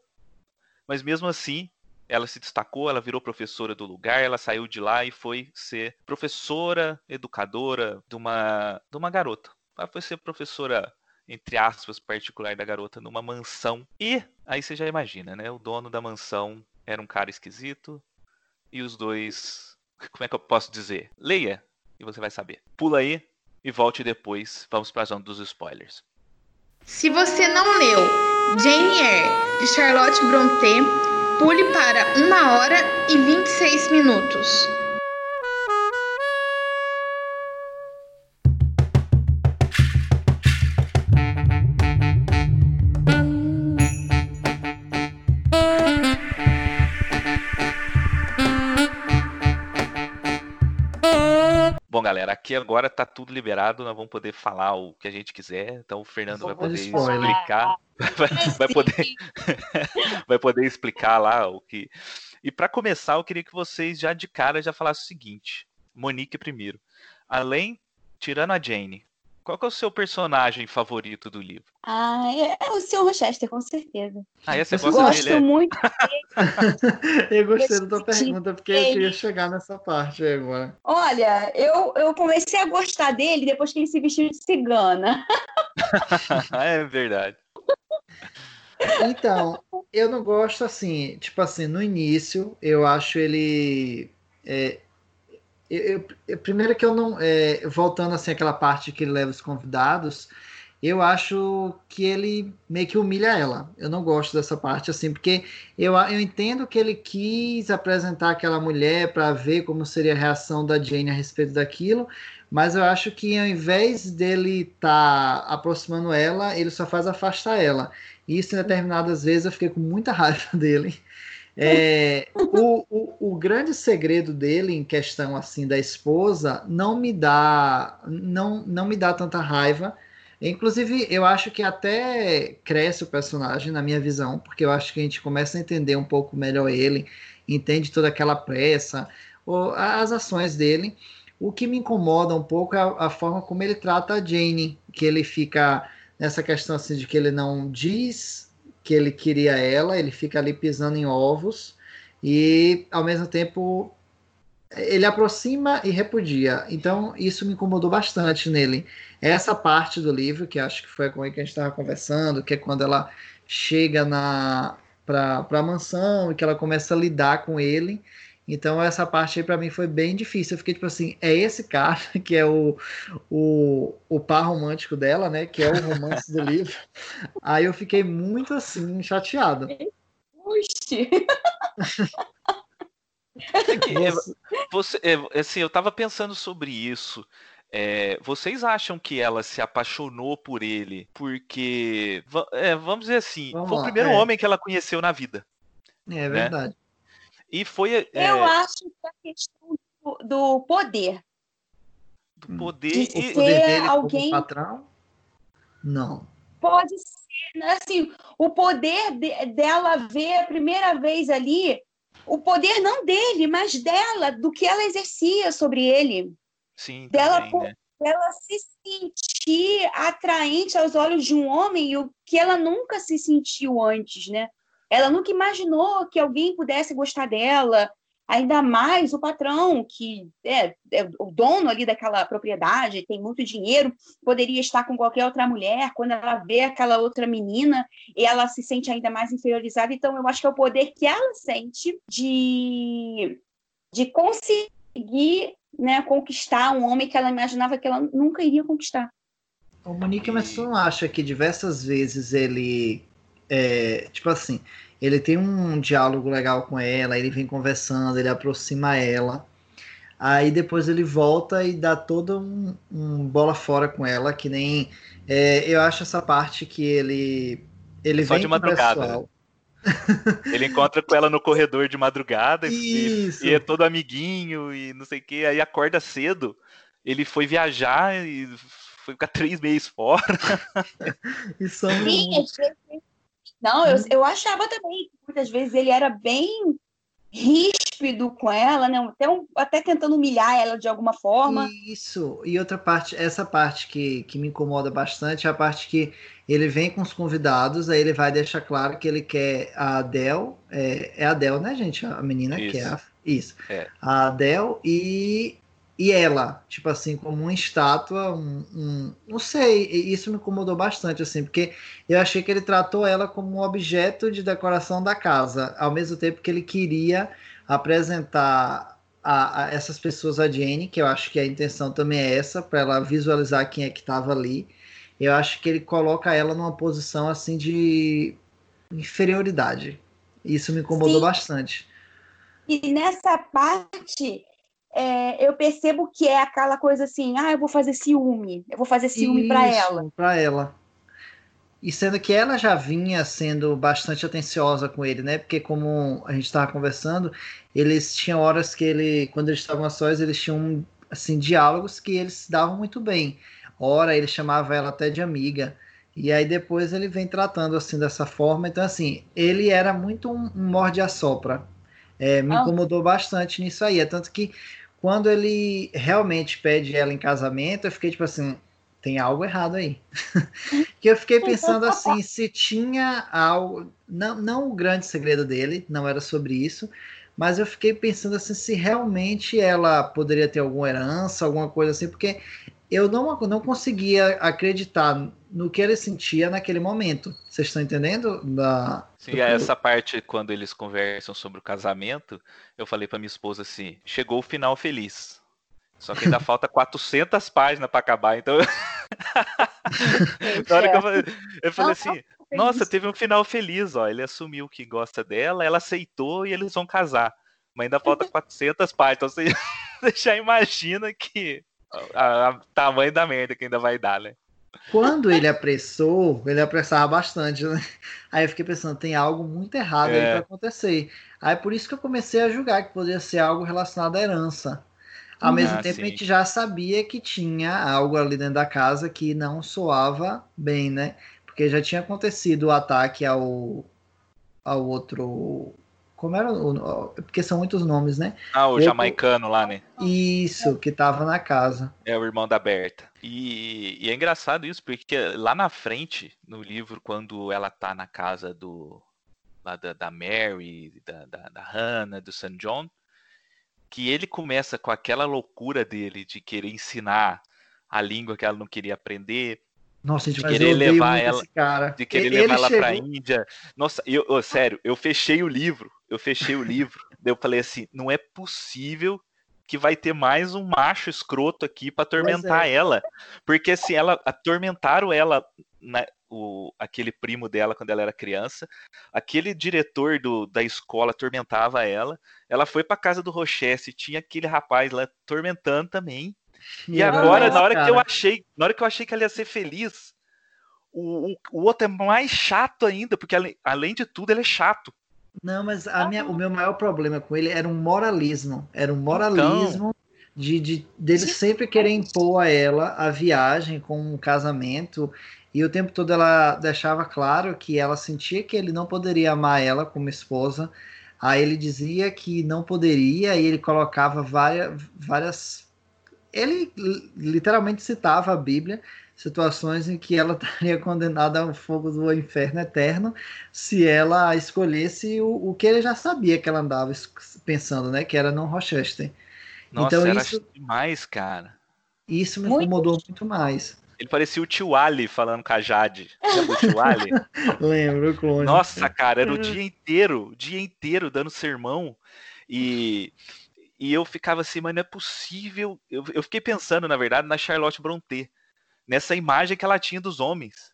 mas mesmo assim ela se destacou, ela virou professora do lugar, ela saiu de lá e foi ser professora, educadora de uma, de uma garota. Ela foi ser professora, entre aspas, particular da garota numa mansão. E aí você já imagina, né? O dono da mansão era um cara esquisito, e os dois. Como é que eu posso dizer? Leia e você vai saber. Pula aí e volte depois. Vamos para a zona dos spoilers. Se você não leu Jane Eyre de Charlotte Brontë, pule para 1 hora e 26 minutos. Aqui agora tá tudo liberado, nós vamos poder falar o que a gente quiser. Então o Fernando vai poder explicar, vai, vai, poder, vai poder explicar lá o que. E para começar, eu queria que vocês já de cara já falassem o seguinte: Monique primeiro. Além, tirando a Jane, qual é o seu personagem favorito do livro? Ah, é, é o Sr. Rochester, com certeza. Ah, é, você gosta Gosto dele, é? muito Eu gostei da tua pergunta, porque eu queria chegar nessa parte agora. Olha, eu, eu comecei a gostar dele depois que ele se vestiu de cigana. é verdade. Então, eu não gosto assim, tipo assim, no início eu acho ele é, eu, eu, primeiro que eu não. É, voltando assim, aquela parte que ele leva os convidados, eu acho que ele meio que humilha ela. Eu não gosto dessa parte, assim, porque eu, eu entendo que ele quis apresentar aquela mulher para ver como seria a reação da Jane a respeito daquilo, mas eu acho que ao invés dele estar tá aproximando ela, ele só faz afastar ela. E isso, em determinadas vezes, eu fiquei com muita raiva dele. É, o, o, o, grande segredo dele em questão assim da esposa não me dá não, não me dá tanta raiva Inclusive, eu acho que até cresce o personagem, na minha visão, porque eu acho que a gente começa a entender um pouco melhor ele, entende toda aquela pressa, as ações dele. O que me incomoda um pouco é a, a forma como ele trata a Jane, que ele fica nessa questão assim de que ele não diz que ele queria ela, ele fica ali pisando em ovos e ao mesmo tempo ele aproxima e repudia. Então, isso me incomodou bastante nele. Essa parte do livro, que acho que foi com ele que a gente estava conversando, que é quando ela chega na para a mansão e que ela começa a lidar com ele. Então, essa parte aí para mim foi bem difícil. Eu fiquei tipo assim: é esse cara que é o, o, o par romântico dela, né? Que é o romance do livro. Aí eu fiquei muito assim, chateado. Puxa! É, você, é, assim, eu tava pensando sobre isso. É, vocês acham que ela se apaixonou por ele porque, é, vamos dizer assim, vamos foi lá, o primeiro é. homem que ela conheceu na vida? É né? E foi. É, eu acho que a questão do, do poder. Do poder. De ser poder alguém. patrão? Não. Pode ser, né? assim, o poder de, dela ver a primeira vez ali o poder não dele, mas dela, do que ela exercia sobre ele. Sim, dela, também, né? dela se sentir atraente aos olhos de um homem, o que ela nunca se sentiu antes, né? Ela nunca imaginou que alguém pudesse gostar dela, ainda mais o patrão, que é, é, o dono ali daquela propriedade, tem muito dinheiro, poderia estar com qualquer outra mulher, quando ela vê aquela outra menina, ela se sente ainda mais inferiorizada. Então, eu acho que é o poder que ela sente de, de conseguir né, conquistar um homem que ela imaginava que ela nunca iria conquistar. O Monique, mas você não acha que diversas vezes ele, é, tipo assim, ele tem um diálogo legal com ela, ele vem conversando, ele aproxima ela. Aí depois ele volta e dá todo um, um bola fora com ela, que nem. É, eu acho essa parte que ele. Ele Só vem de madrugada. Pessoal... ele encontra com ela no corredor de madrugada e, e, é todo amiguinho e não sei o que, aí acorda cedo. Ele foi viajar e foi ficar três meses fora. e são... Sim, não, eu, eu achava também que muitas vezes ele era bem ríspido com ela, né? Até, um, até tentando humilhar ela de alguma forma. Isso. E outra parte, essa parte que, que me incomoda bastante é a parte que ele vem com os convidados, aí ele vai deixar claro que ele quer a Adele, é, é a Adele, né, gente? A menina isso. que é a, isso. É. A Adele e e ela, tipo assim, como uma estátua, um, um, não sei, isso me incomodou bastante, assim, porque eu achei que ele tratou ela como um objeto de decoração da casa, ao mesmo tempo que ele queria apresentar a, a essas pessoas a Jenny, que eu acho que a intenção também é essa, para ela visualizar quem é que estava ali. Eu acho que ele coloca ela numa posição assim de inferioridade. Isso me incomodou Sim. bastante. E nessa parte, é, eu percebo que é aquela coisa assim, ah, eu vou fazer ciúme, eu vou fazer ciúme para ela. Para ela. E sendo que ela já vinha sendo bastante atenciosa com ele, né? Porque como a gente estava conversando, eles tinham horas que ele, quando eles estavam sós, eles tinham assim diálogos que eles se davam muito bem. Ora, ele chamava ela até de amiga. E aí depois ele vem tratando assim dessa forma. Então assim, ele era muito um, um morde a sopra. É, me ah. incomodou bastante nisso aí. É tanto que quando ele realmente pede ela em casamento, eu fiquei tipo assim, tem algo errado aí. que eu fiquei pensando assim, se tinha algo, não, não o grande segredo dele, não era sobre isso, mas eu fiquei pensando assim, se realmente ela poderia ter alguma herança, alguma coisa assim, porque eu não, não conseguia acreditar no que ele sentia naquele momento. Vocês estão entendendo? Da... Sim, essa parte, quando eles conversam sobre o casamento, eu falei para minha esposa assim: chegou o final feliz. Só que ainda falta 400 páginas para acabar, então. Na hora que eu falei, eu falei assim: nossa, teve um final feliz, ó. Ele assumiu que gosta dela, ela aceitou e eles vão casar. Mas ainda falta 400 páginas, então você, você já imagina que o tamanho da merda que ainda vai dar, né? Quando ele apressou, ele apressava bastante, né? Aí eu fiquei pensando, tem algo muito errado é. aí para acontecer. Aí por isso que eu comecei a julgar que poderia ser algo relacionado à herança. Ao mesmo ah, tempo, sim. a gente já sabia que tinha algo ali dentro da casa que não soava bem, né? Porque já tinha acontecido o ataque ao, ao outro. Como era? O, porque são muitos nomes, né? Ah, o jamaicano lá, né? Isso, que tava na casa. É o irmão da Berta. E, e, é engraçado isso, porque lá na frente, no livro, quando ela tá na casa do. Lá da, da Mary, da, da, da Hannah, do St. John, que ele começa com aquela loucura dele de querer ensinar a língua que ela não queria aprender. Nossa, de querer levar ela, de querer ele levar ela para a Índia. Nossa, eu, eu, sério, eu fechei o livro, eu fechei o livro. eu falei assim, não é possível que vai ter mais um macho escroto aqui para atormentar é. ela, porque assim, ela atormentaram ela na, o, aquele primo dela quando ela era criança. Aquele diretor do, da escola atormentava ela. Ela foi para casa do Rochesse, tinha aquele rapaz lá atormentando também. E agora, na hora cara. que eu achei, na hora que eu achei que ela ia ser feliz, o, o, o outro é mais chato ainda, porque além, além de tudo, ele é chato. Não, mas minha, o meu maior problema com ele era um moralismo. Era um moralismo então... de, de dele sempre querer impor a ela a viagem com um casamento e o tempo todo ela deixava claro que ela sentia que ele não poderia amar ela como esposa. Aí ele dizia que não poderia e ele colocava várias, várias ele literalmente citava a Bíblia, situações em que ela estaria condenada ao fogo do inferno eterno se ela escolhesse o, o que ele já sabia que ela andava pensando, né? Que era no Rochester. Nossa, então, era isso, demais, cara. Isso me muito. incomodou muito mais. Ele parecia o tio Ali falando com a Jade. Lembra o tio Ali? Lembro, clone. Nossa, cara, era o dia inteiro, o dia inteiro dando sermão. E, e eu ficava assim, mas não é possível. Eu, eu fiquei pensando, na verdade, na Charlotte Brontë. Nessa imagem que ela tinha dos homens.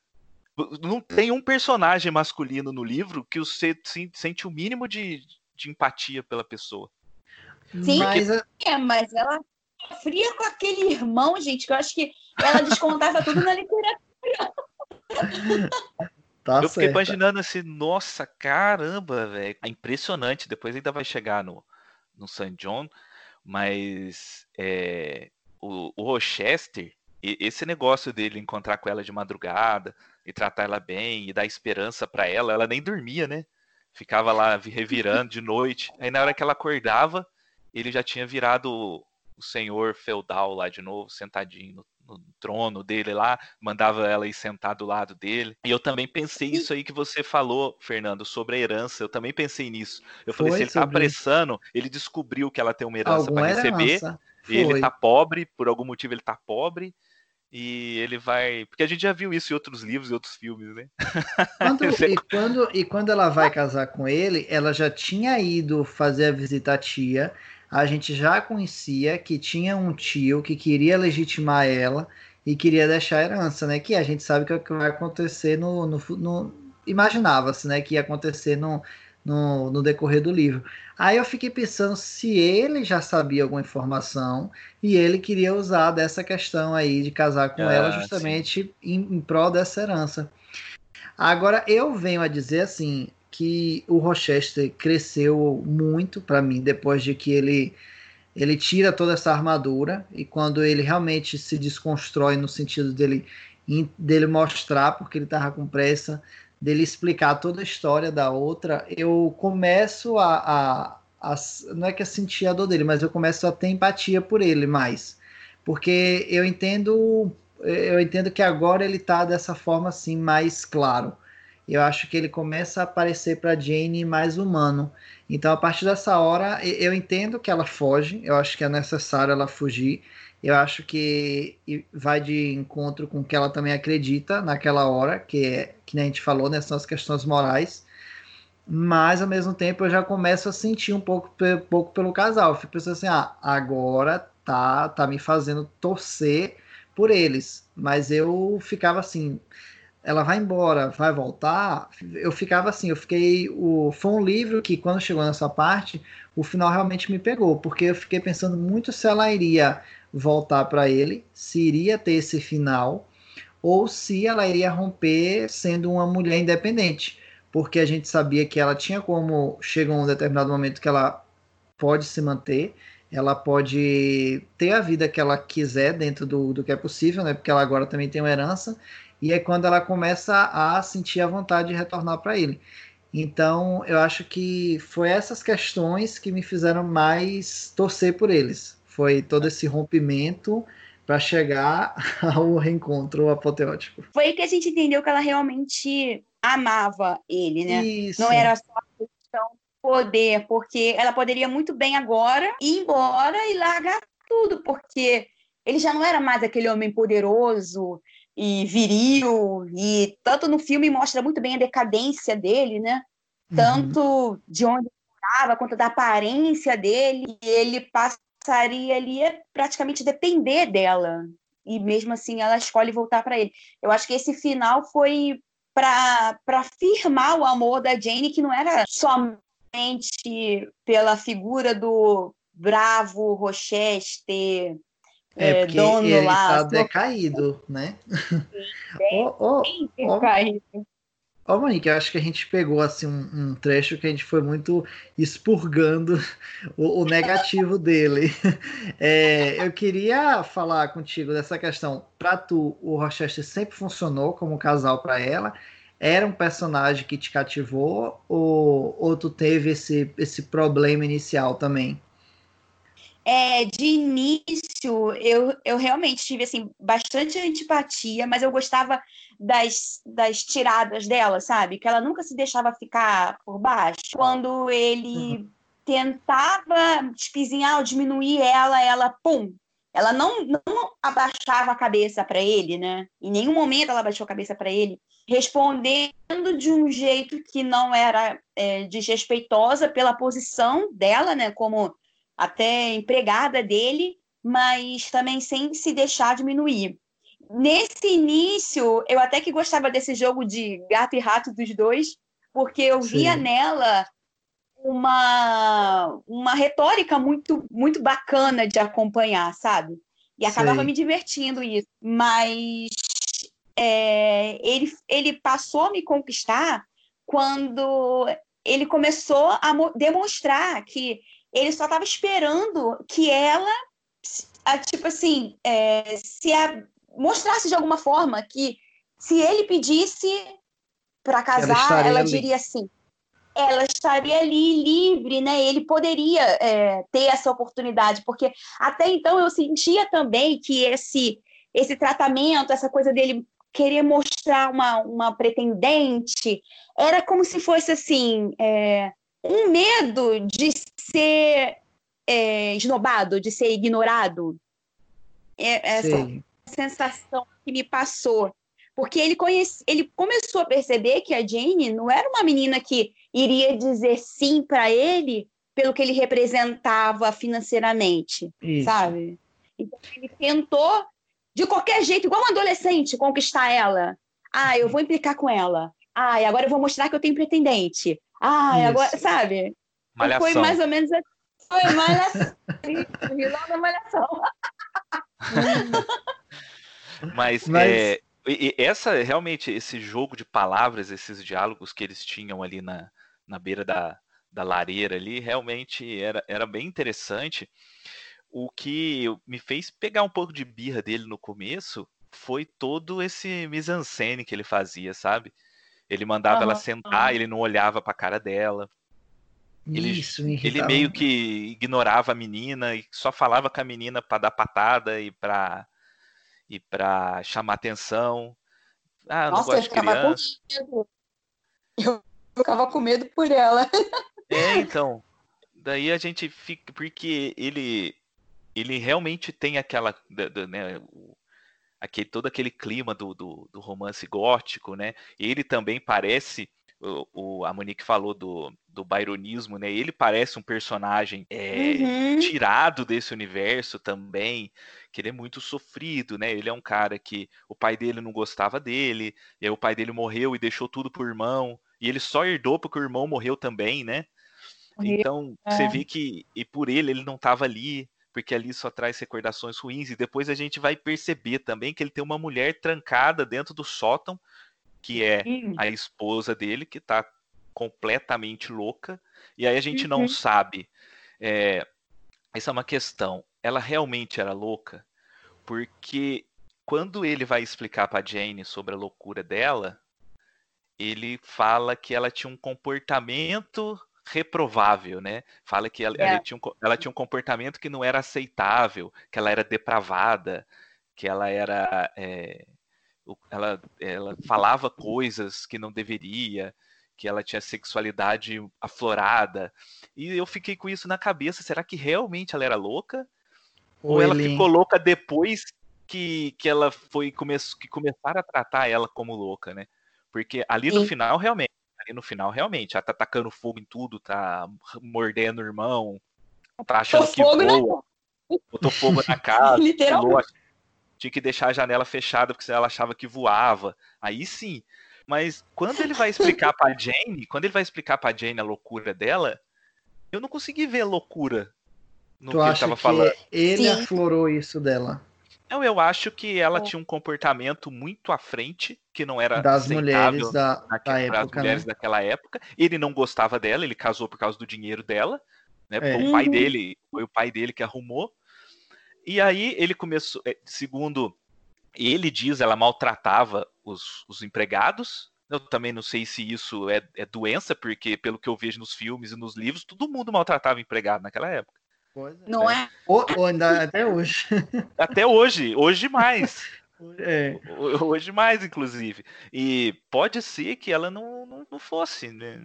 Não tem um personagem masculino no livro que você sente o mínimo de, de empatia pela pessoa. Sim, mas, é, mas ela fria com aquele irmão, gente, que eu acho que ela descontava tudo na literatura. Tá eu fiquei imaginando assim, nossa, caramba, velho. É impressionante. Depois ainda vai chegar no, no St. John, mas é, o, o Rochester, esse negócio dele encontrar com ela de madrugada e tratar ela bem e dar esperança para ela, ela nem dormia, né? Ficava lá revirando de noite. Aí na hora que ela acordava, ele já tinha virado o senhor feudal lá de novo, sentadinho no no trono dele lá, mandava ela ir sentar do lado dele. E eu também pensei isso aí que você falou, Fernando, sobre a herança. Eu também pensei nisso. Eu falei, Foi se ele tá apressando, ele descobriu que ela tem uma herança para receber. E ele tá pobre, por algum motivo ele tá pobre. E ele vai. Porque a gente já viu isso em outros livros e outros filmes, né? Quando, e, quando, e quando ela vai casar com ele, ela já tinha ido fazer a visita à tia a gente já conhecia que tinha um tio que queria legitimar ela e queria deixar a herança, né? Que a gente sabe que é o que vai acontecer no. no, no Imaginava-se, né? Que ia acontecer no, no, no, decorrer do livro. Aí eu fiquei pensando se ele já sabia alguma informação e ele queria usar dessa questão aí de casar com ah, ela justamente em, em prol dessa herança. Agora eu venho a dizer assim, que o Rochester cresceu muito para mim depois de que ele ele tira toda essa armadura e quando ele realmente se desconstrói no sentido dele dele mostrar porque ele estava com pressa dele explicar toda a história da outra eu começo a, a, a não é que eu sentir a dor dele mas eu começo a ter empatia por ele mais porque eu entendo eu entendo que agora ele está dessa forma assim mais claro eu acho que ele começa a aparecer para Jane mais humano. Então, a partir dessa hora, eu entendo que ela foge, eu acho que é necessário ela fugir. Eu acho que vai de encontro com o que ela também acredita naquela hora, que é, que a gente falou, né, são as questões morais. Mas, ao mesmo tempo, eu já começo a sentir um pouco, pouco pelo casal. Eu fico pensando assim, ah, agora tá, tá me fazendo torcer por eles. Mas eu ficava assim, ela vai embora, vai voltar. Eu ficava assim, eu fiquei. O, foi um livro que, quando chegou nessa parte, o final realmente me pegou, porque eu fiquei pensando muito se ela iria voltar para ele, se iria ter esse final, ou se ela iria romper sendo uma mulher independente. Porque a gente sabia que ela tinha como. Chega um determinado momento que ela pode se manter, ela pode ter a vida que ela quiser dentro do, do que é possível, né? Porque ela agora também tem uma herança e é quando ela começa a sentir a vontade de retornar para ele. Então, eu acho que foi essas questões que me fizeram mais torcer por eles. Foi todo esse rompimento para chegar ao reencontro apoteótico. Foi aí que a gente entendeu que ela realmente amava ele, né? Isso. Não era só questão poder, porque ela poderia muito bem agora ir embora e largar tudo, porque ele já não era mais aquele homem poderoso e viril, e tanto no filme mostra muito bem a decadência dele, né? Uhum. Tanto de onde estava, quanto da aparência dele, e ele passaria ali a praticamente depender dela. E mesmo assim ela escolhe voltar para ele. Eu acho que esse final foi para afirmar o amor da Jane, que não era somente pela figura do bravo Rochester, é, é porque dono ele lá. Tá decaído, né? Bem, bem decaído. Ó, oh, Monique, eu acho que a gente pegou assim um, um, trecho que a gente foi muito expurgando o, o negativo dele. É, eu queria falar contigo dessa questão. Para tu, o Rochester sempre funcionou como casal para ela? Era um personagem que te cativou ou, ou tu teve esse, esse problema inicial também? É, de início, eu, eu realmente tive assim, bastante antipatia, mas eu gostava das, das tiradas dela, sabe? Que ela nunca se deixava ficar por baixo. Quando ele uhum. tentava espizinhar ou diminuir ela, ela, pum, ela não, não abaixava a cabeça para ele, né? Em nenhum momento ela abaixou a cabeça para ele, respondendo de um jeito que não era é, desrespeitosa pela posição dela, né? Como até empregada dele, mas também sem se deixar diminuir. Nesse início, eu até que gostava desse jogo de gato e rato dos dois, porque eu via Sim. nela uma, uma retórica muito, muito bacana de acompanhar, sabe? E acabava Sim. me divertindo isso. Mas é, ele, ele passou a me conquistar quando ele começou a demonstrar que ele só estava esperando que ela, tipo assim, é, se a, mostrasse de alguma forma que se ele pedisse para casar, ela, ela diria sim. Ela estaria ali livre, né? Ele poderia é, ter essa oportunidade, porque até então eu sentia também que esse esse tratamento, essa coisa dele querer mostrar uma, uma pretendente, era como se fosse assim, é, um medo de ser é, esnobado, de ser ignorado. É, essa Sim. sensação que me passou. Porque ele, conhece, ele começou a perceber que a Jane não era uma menina que iria dizer sim para ele pelo que ele representava financeiramente, Isso. sabe? Então ele tentou, de qualquer jeito, igual um adolescente, conquistar ela. Ah, eu vou implicar com ela. Ah, agora eu vou mostrar que eu tenho pretendente. Ah, Isso. agora, sabe? Malhação. Foi mais ou menos assim. Foi malhação. vilão da malhação. Mas, Mas... É, e, essa realmente esse jogo de palavras, esses diálogos que eles tinham ali na, na beira da, da lareira ali, realmente era, era bem interessante. O que me fez pegar um pouco de birra dele no começo foi todo esse mise-en-scène que ele fazia, sabe? Ele mandava uhum, ela sentar, ele não olhava para a cara dela. Ele, Isso, ele meio que ignorava a menina e só falava com a menina para dar patada e para e para chamar atenção. Ah, Nossa, não gosto eu ficava criança. com medo. Eu ficava com medo por ela. É, então. Daí a gente fica porque ele ele realmente tem aquela né, aquele, todo aquele clima do, do, do, romance gótico, né? Ele também parece o, o, a Monique falou do, do byronismo, né? Ele parece um personagem é, Uhum. tirado desse universo também, que ele é muito sofrido, né? Ele é um cara que o pai dele não gostava dele, e aí o pai dele morreu e deixou tudo pro irmão, e ele só herdou porque o irmão morreu também, né? Então, é. você vê que, e por ele, ele não estava ali, porque ali só traz recordações ruins, e depois a gente vai perceber também que ele tem uma mulher trancada dentro do sótão, que é Sim. a esposa dele, que tá completamente louca, e aí a gente não Uhum. sabe. é, essa é uma questão. Ela realmente era louca? Porque quando ele vai explicar pra Jane sobre a loucura dela, ele fala que ela tinha um comportamento reprovável, né? Fala que ela, É. ela tinha um, ela tinha um comportamento que não era aceitável, que ela era depravada, que ela era. é, ela, ela falava coisas que não deveria, que ela tinha sexualidade aflorada. E eu fiquei com isso na cabeça. Será que realmente ela era louca? Ou, ela ele- ficou louca depois que, que ela foi come, que começaram a tratar ela como louca, né? Porque ali no Sim. final, realmente, ali no final, realmente, ela tá tacando fogo em tudo, tá mordendo o irmão, tá achando que fogo na voa, botou fogo na casa, Literalmente. tinha que deixar a janela fechada porque senão ela achava que voava. Aí sim. Mas quando ele vai explicar pra Jane, quando ele vai explicar pra Jane a loucura dela, eu não consegui ver loucura no Tu que ele acha tava que falando. ele Sim. aflorou isso dela? Não, eu acho que ela Oh. tinha um comportamento muito à frente, que não era Das aceitável mulheres da, da naque- pras época, mulheres né? daquela época. Ele não gostava dela, ele casou por causa do dinheiro dela, né? É. Foi o pai Uhum. dele, foi o pai dele que arrumou. E aí ele começou, é, segundo ele diz, ela maltratava os, os empregados. Eu também não sei se isso é, é doença, porque pelo que eu vejo nos filmes e nos livros, todo mundo maltratava empregado naquela época. Pois é. Não é? Ou, ou ainda até hoje. Até hoje, hoje mais. É. Ho- Hoje mais, inclusive. E pode ser que ela não, não, não fosse, né?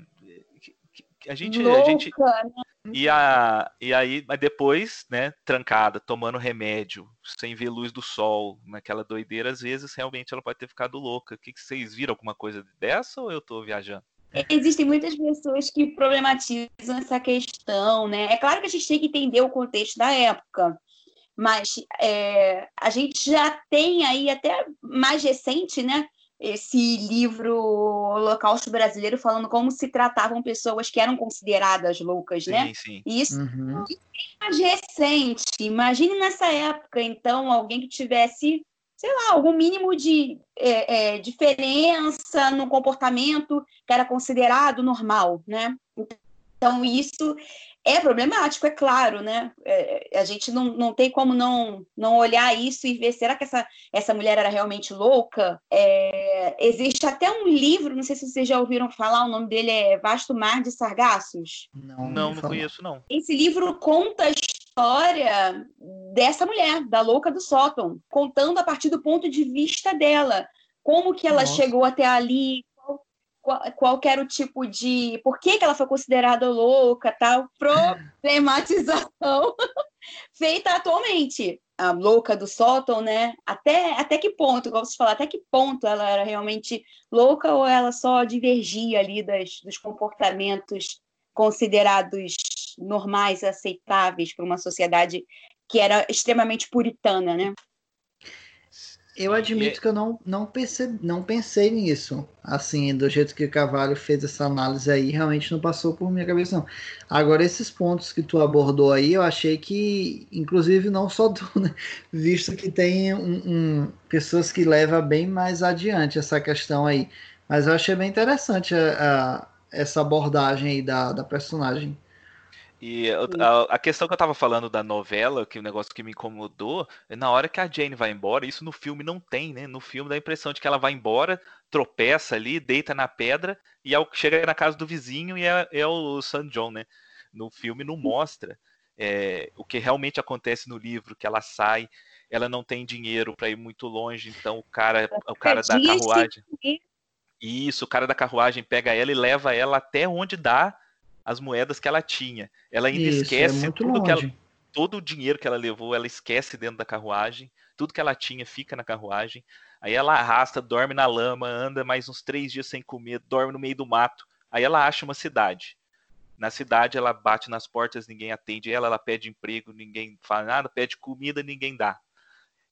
A gente, a gente Louca, né? e, a, e aí, mas depois, né, trancada, tomando remédio, sem ver luz do sol, naquela doideira, às vezes realmente ela pode ter ficado louca. O que, que vocês viram alguma coisa dessa ou eu tô viajando? Existem muitas pessoas que problematizam essa questão, né? É claro que a gente tem que entender o contexto da época, mas é, a gente já tem aí até mais recente, né? Esse livro Holocausto Brasileiro falando como se tratavam pessoas que eram consideradas loucas, né? Sim, sim. E isso Uhum. mais recente. Imagine nessa época, então, alguém que tivesse, sei lá, algum mínimo de é, é, diferença no comportamento que era considerado normal, né? Então, isso é problemático, é claro, né? É, a gente não, não tem como não, não olhar isso e ver, será que essa, essa mulher era realmente louca? É, existe até um livro, não sei se vocês já ouviram falar, o nome dele é Vasto Mar de Sargassos. Não, Não, não conheço, não. Esse livro conta a história dessa mulher, da louca do sótão, contando a partir do ponto de vista dela, como que ela Nossa. chegou até ali, qual, qual, era o tipo de, por que, que ela foi considerada louca, tal, problematização feita atualmente. A louca do sótão, né? Até, até que ponto, igual vocês falaram, até que ponto ela era realmente louca ou ela só divergia ali das, dos comportamentos considerados normais, aceitáveis para uma sociedade que era extremamente puritana, né? Eu admito que eu não, não, percebi, não pensei nisso. Assim, do jeito que o Cavalho fez essa análise aí, realmente não passou por minha cabeça, não. Agora, esses pontos que tu abordou aí, eu achei que, inclusive, não só tu, né? Visto que tem um, um- pessoas que levam bem mais adiante essa questão aí. Mas eu achei bem interessante a- a- essa abordagem aí da, da personagem. E a, a questão que eu tava falando da novela, que o negócio que me incomodou, é na hora que a Jane vai embora, isso no filme não tem, né? No filme dá a impressão de que ela vai embora, tropeça ali, deita na pedra, e é o- chega na casa do vizinho e é, é o San John, né? No filme não mostra é, o que realmente acontece no livro, que ela sai, ela não tem dinheiro para ir muito longe, então o cara, o cara da carruagem. Isso, o cara da carruagem pega ela e leva ela até onde dá as moedas que ela tinha. Ela ainda Isso, é esquece muito tudo que ela, todo o dinheiro que ela levou, ela esquece dentro da carruagem. Tudo que ela tinha fica na carruagem. Aí ela arrasta, dorme na lama, anda mais uns três dias sem comer, dorme no meio do mato. Aí ela acha uma cidade. Na cidade ela bate nas portas, ninguém atende ela, ela pede emprego, ninguém fala nada, pede comida, ninguém dá.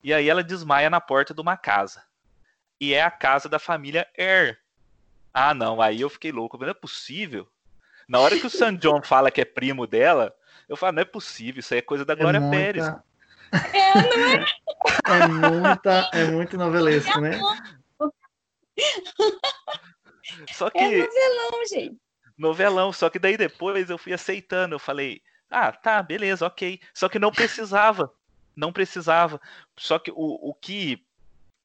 E aí ela desmaia na porta de uma casa. E é a casa da família Er. Ah, não, aí eu fiquei louco, não é possível. Na hora que o San John fala que é primo dela, eu falo, não é possível, isso aí é coisa da Glória é muita... Pérez. É, não é? É, muita, é muito novelesco, né? Só que... É novelão, gente. Novelão, só que daí depois eu fui aceitando, eu falei, ah, tá, beleza, ok. Só que não precisava, não precisava. Só que o, o que,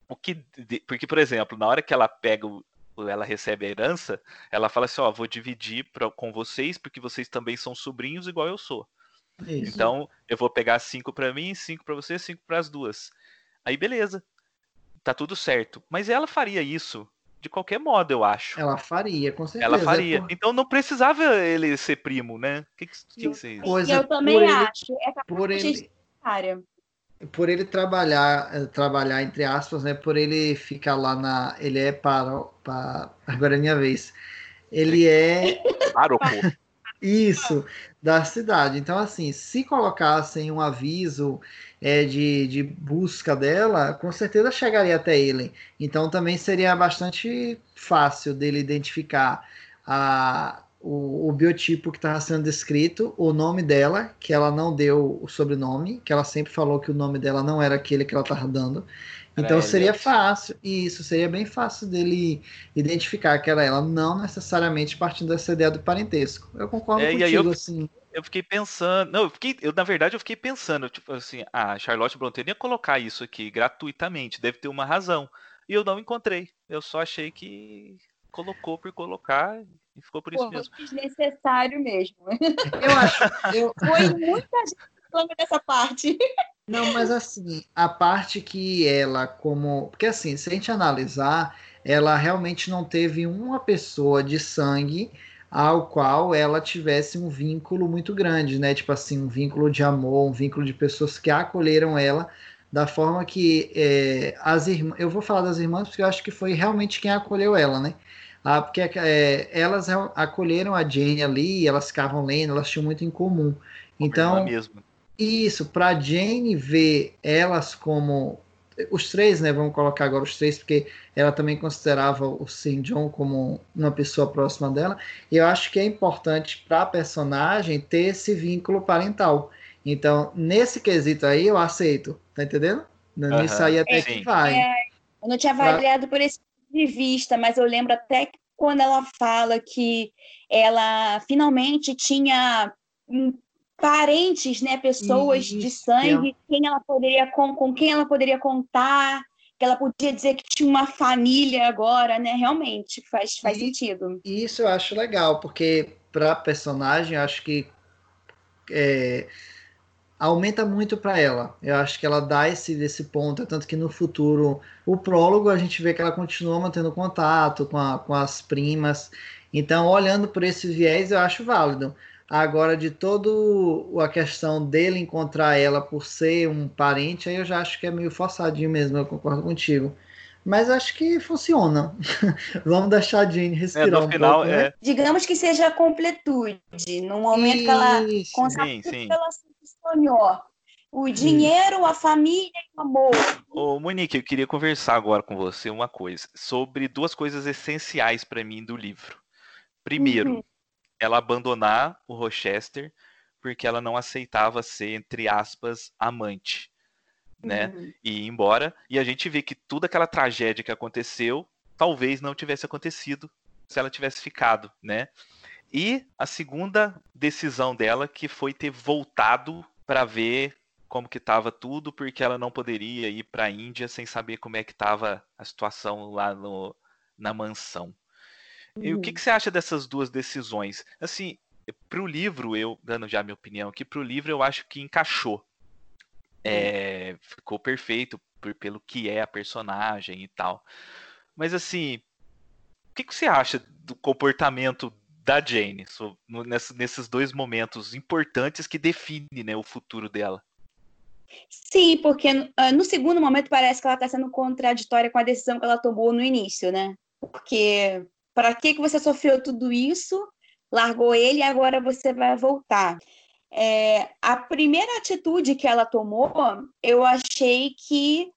o que, porque por exemplo, na hora que ela pega o, ela recebe a herança, ela fala assim, ó, vou dividir pra, com vocês porque vocês também são sobrinhos igual eu sou. Isso. Então eu vou pegar cinco para mim, cinco para você, cinco para as duas. Aí beleza, tá tudo certo. Mas ela faria isso de qualquer modo, eu acho. Ela faria, com certeza. Ela faria. É por... Então não precisava ele ser primo, né? O que, que, que, vocês Coisa, Eu também por acho. É por ele, por ele trabalhar, eh, trabalhar entre aspas, né? Por ele ficar lá na, ele é para, para agora é minha vez. Ele é para o Isso, da cidade. Então, assim, se colocassem um aviso é, de, de busca dela, com certeza chegaria até ele. Então, também seria bastante fácil dele identificar a, o, o biotipo que estava sendo descrito, o nome dela, que ela não deu o sobrenome, que ela sempre falou que o nome dela não era aquele que ela estava dando. Então era seria fácil, isso seria bem fácil dele identificar que era ela, não necessariamente partindo dessa ideia do parentesco. Eu concordo é, contigo, eu, assim. Eu fiquei pensando, não, eu fiquei, eu na verdade eu fiquei pensando, tipo assim, a Charlotte Brontë ia colocar isso aqui gratuitamente, deve ter uma razão. E eu não encontrei. Eu só achei que colocou por colocar e ficou por isso Pô, mesmo. Desnecessário mesmo. Eu acho. Eu... Foi muita gente falando dessa parte. Não, mas assim, a parte que ela, como. Porque assim, se a gente analisar, ela realmente não teve uma pessoa de sangue ao qual ela tivesse um vínculo muito grande, né? Tipo assim, um vínculo de amor, um vínculo de pessoas que acolheram ela da forma que é, as irmãs. Eu vou falar das irmãs porque eu acho que foi realmente quem acolheu ela, né? Ah, porque é, elas acolheram a Jane ali, elas ficavam lendo, elas tinham muito em comum. Então, isso, para Jane ver elas como os três, né? Vamos colocar agora os três, porque ela também considerava o St. John como uma pessoa próxima dela. E eu acho que é importante para a personagem ter esse vínculo parental. Então, nesse quesito aí, eu aceito, tá entendendo? Nisso aí até que vai. É, eu não tinha avaliado pra... por esse de vista, mas eu lembro até quando ela fala que ela finalmente tinha parentes, né, pessoas Isso. de sangue, quem ela poderia com, com quem ela poderia contar, que ela podia dizer que tinha uma família agora, né? Realmente faz, faz e, sentido. Isso eu acho legal, porque para personagem acho que é, aumenta muito para ela. Eu acho que ela dá esse desse ponto, tanto que no futuro o prólogo a gente vê que ela continua mantendo contato com, a, com as primas. Então, olhando por esse viés, eu acho válido. Agora, de todo a questão dele encontrar ela por ser um parente, aí eu já acho que é meio forçadinho mesmo, eu concordo contigo. Mas acho que funciona. Vamos deixar a Jane respirar é, no um final, pouco, né? é... Digamos que seja a completude. No momento Isso. que ela consegue, sim, sim. ela se O dinheiro, a família e o amor. Ô, Monique, eu queria conversar agora com você uma coisa sobre duas coisas essenciais para mim do livro. Primeiro, uhum ela abandonar o Rochester porque ela não aceitava ser, entre aspas, amante. Né? Uhum. E ir embora. E a gente vê que toda aquela tragédia que aconteceu talvez não tivesse acontecido se ela tivesse ficado, né? E a segunda decisão dela que foi ter voltado para ver como que estava tudo, porque ela não poderia ir para a Índia sem saber como é que estava a situação lá no, na mansão. E o que, uhum. que você acha dessas duas decisões? Assim, para o livro, eu dando já minha opinião aqui, para o livro eu acho que encaixou. É, ficou perfeito por, pelo que é a personagem e tal. Mas assim, o que, que você acha do comportamento da Jane nesses dois momentos importantes que definem né, o futuro dela? Sim, porque uh, no segundo momento parece que ela está sendo contraditória com a decisão que ela tomou no início, né? Porque para que, que você sofreu tudo isso, largou ele e agora você vai voltar? É, a primeira atitude que ela tomou, eu achei que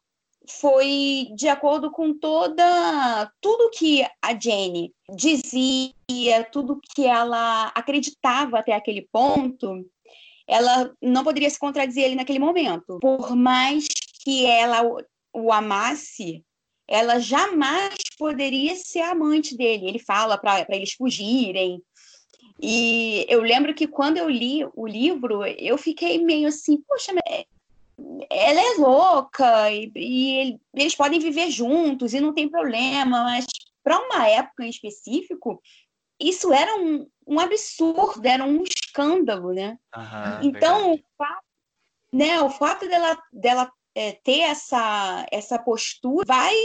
foi de acordo com toda tudo que a Jenny dizia, tudo que ela acreditava até aquele ponto, ela não poderia se contradizer ele naquele momento. Por mais que ela o, o amasse, ela jamais poderia ser amante dele. Ele fala para eles fugirem. E eu lembro que quando eu li o livro, eu fiquei meio assim, poxa, ela é louca e, e eles podem viver juntos e não tem problema, mas para uma época em específico, isso era um, um absurdo, era um escândalo, né? então, o fato, né, o fato dela, dela é, ter essa, essa postura vai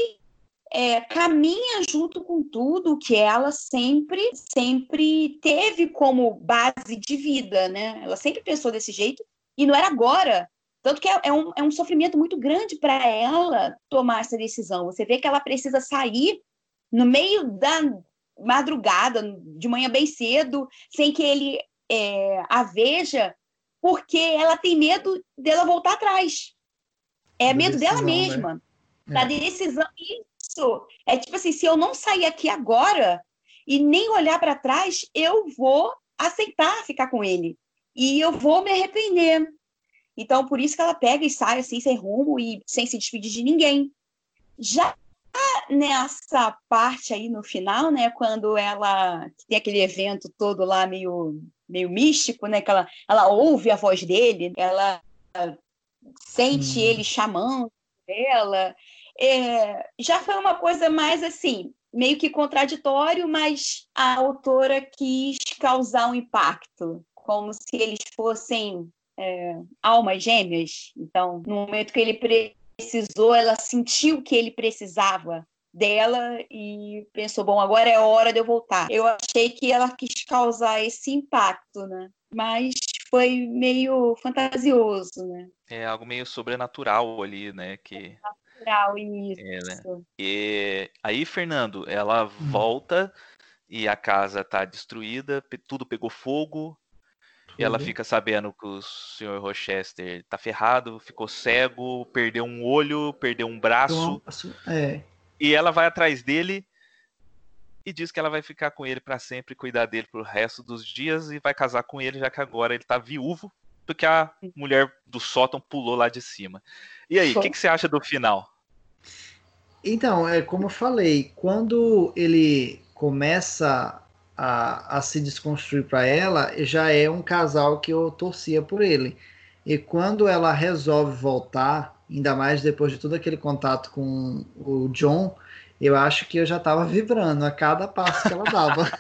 é, caminha junto com tudo que ela sempre sempre teve como base de vida, né? Ela sempre pensou desse jeito e não era agora. Tanto que é, é um, é um sofrimento muito grande para ela tomar essa decisão. Você vê que ela precisa sair no meio da madrugada, de manhã bem cedo, sem que ele é, a veja, porque ela tem medo dela voltar atrás. É da medo decisão, dela né? mesma. Né? Da é. decisão. Isso. É tipo assim, se eu não sair aqui agora e nem olhar para trás, eu vou aceitar ficar com ele. E eu vou me arrepender. Então, por isso que ela pega e sai assim, sem rumo e sem se despedir de ninguém. Já nessa parte aí no final, né, quando ela tem aquele evento todo lá meio, meio místico, né, que ela, ela ouve a voz dele, ela sente hum. ele chamando ela, é, já foi uma coisa mais assim, meio que contraditório, mas a autora quis causar um impacto, como se eles fossem é, almas gêmeas. Então, no momento que ele precisou, ela sentiu que ele precisava dela e pensou, bom, agora é hora de eu voltar. Eu achei que ela quis causar esse impacto, né? Mas foi meio fantasioso, né? É algo meio sobrenatural ali, né? Que natural isso. É, né? E aí, Fernando, ela hum. volta e a casa tá destruída, tudo pegou fogo. E ela fica sabendo que o Sr. Rochester tá ferrado, ficou cego, perdeu um olho, perdeu um braço. É. E ela vai atrás dele e diz que ela vai ficar com ele para sempre, cuidar dele pro resto dos dias e vai casar com ele, já que agora ele tá viúvo, porque a mulher do sótão pulou lá de cima. E aí, o que, que, você acha do final? Então, é como eu falei, quando ele começa a, a se desconstruir para ela, já é um casal que eu torcia por ele. E quando ela resolve voltar, ainda mais depois de todo aquele contato com o John, eu acho que eu já estava vibrando a cada passo que ela dava.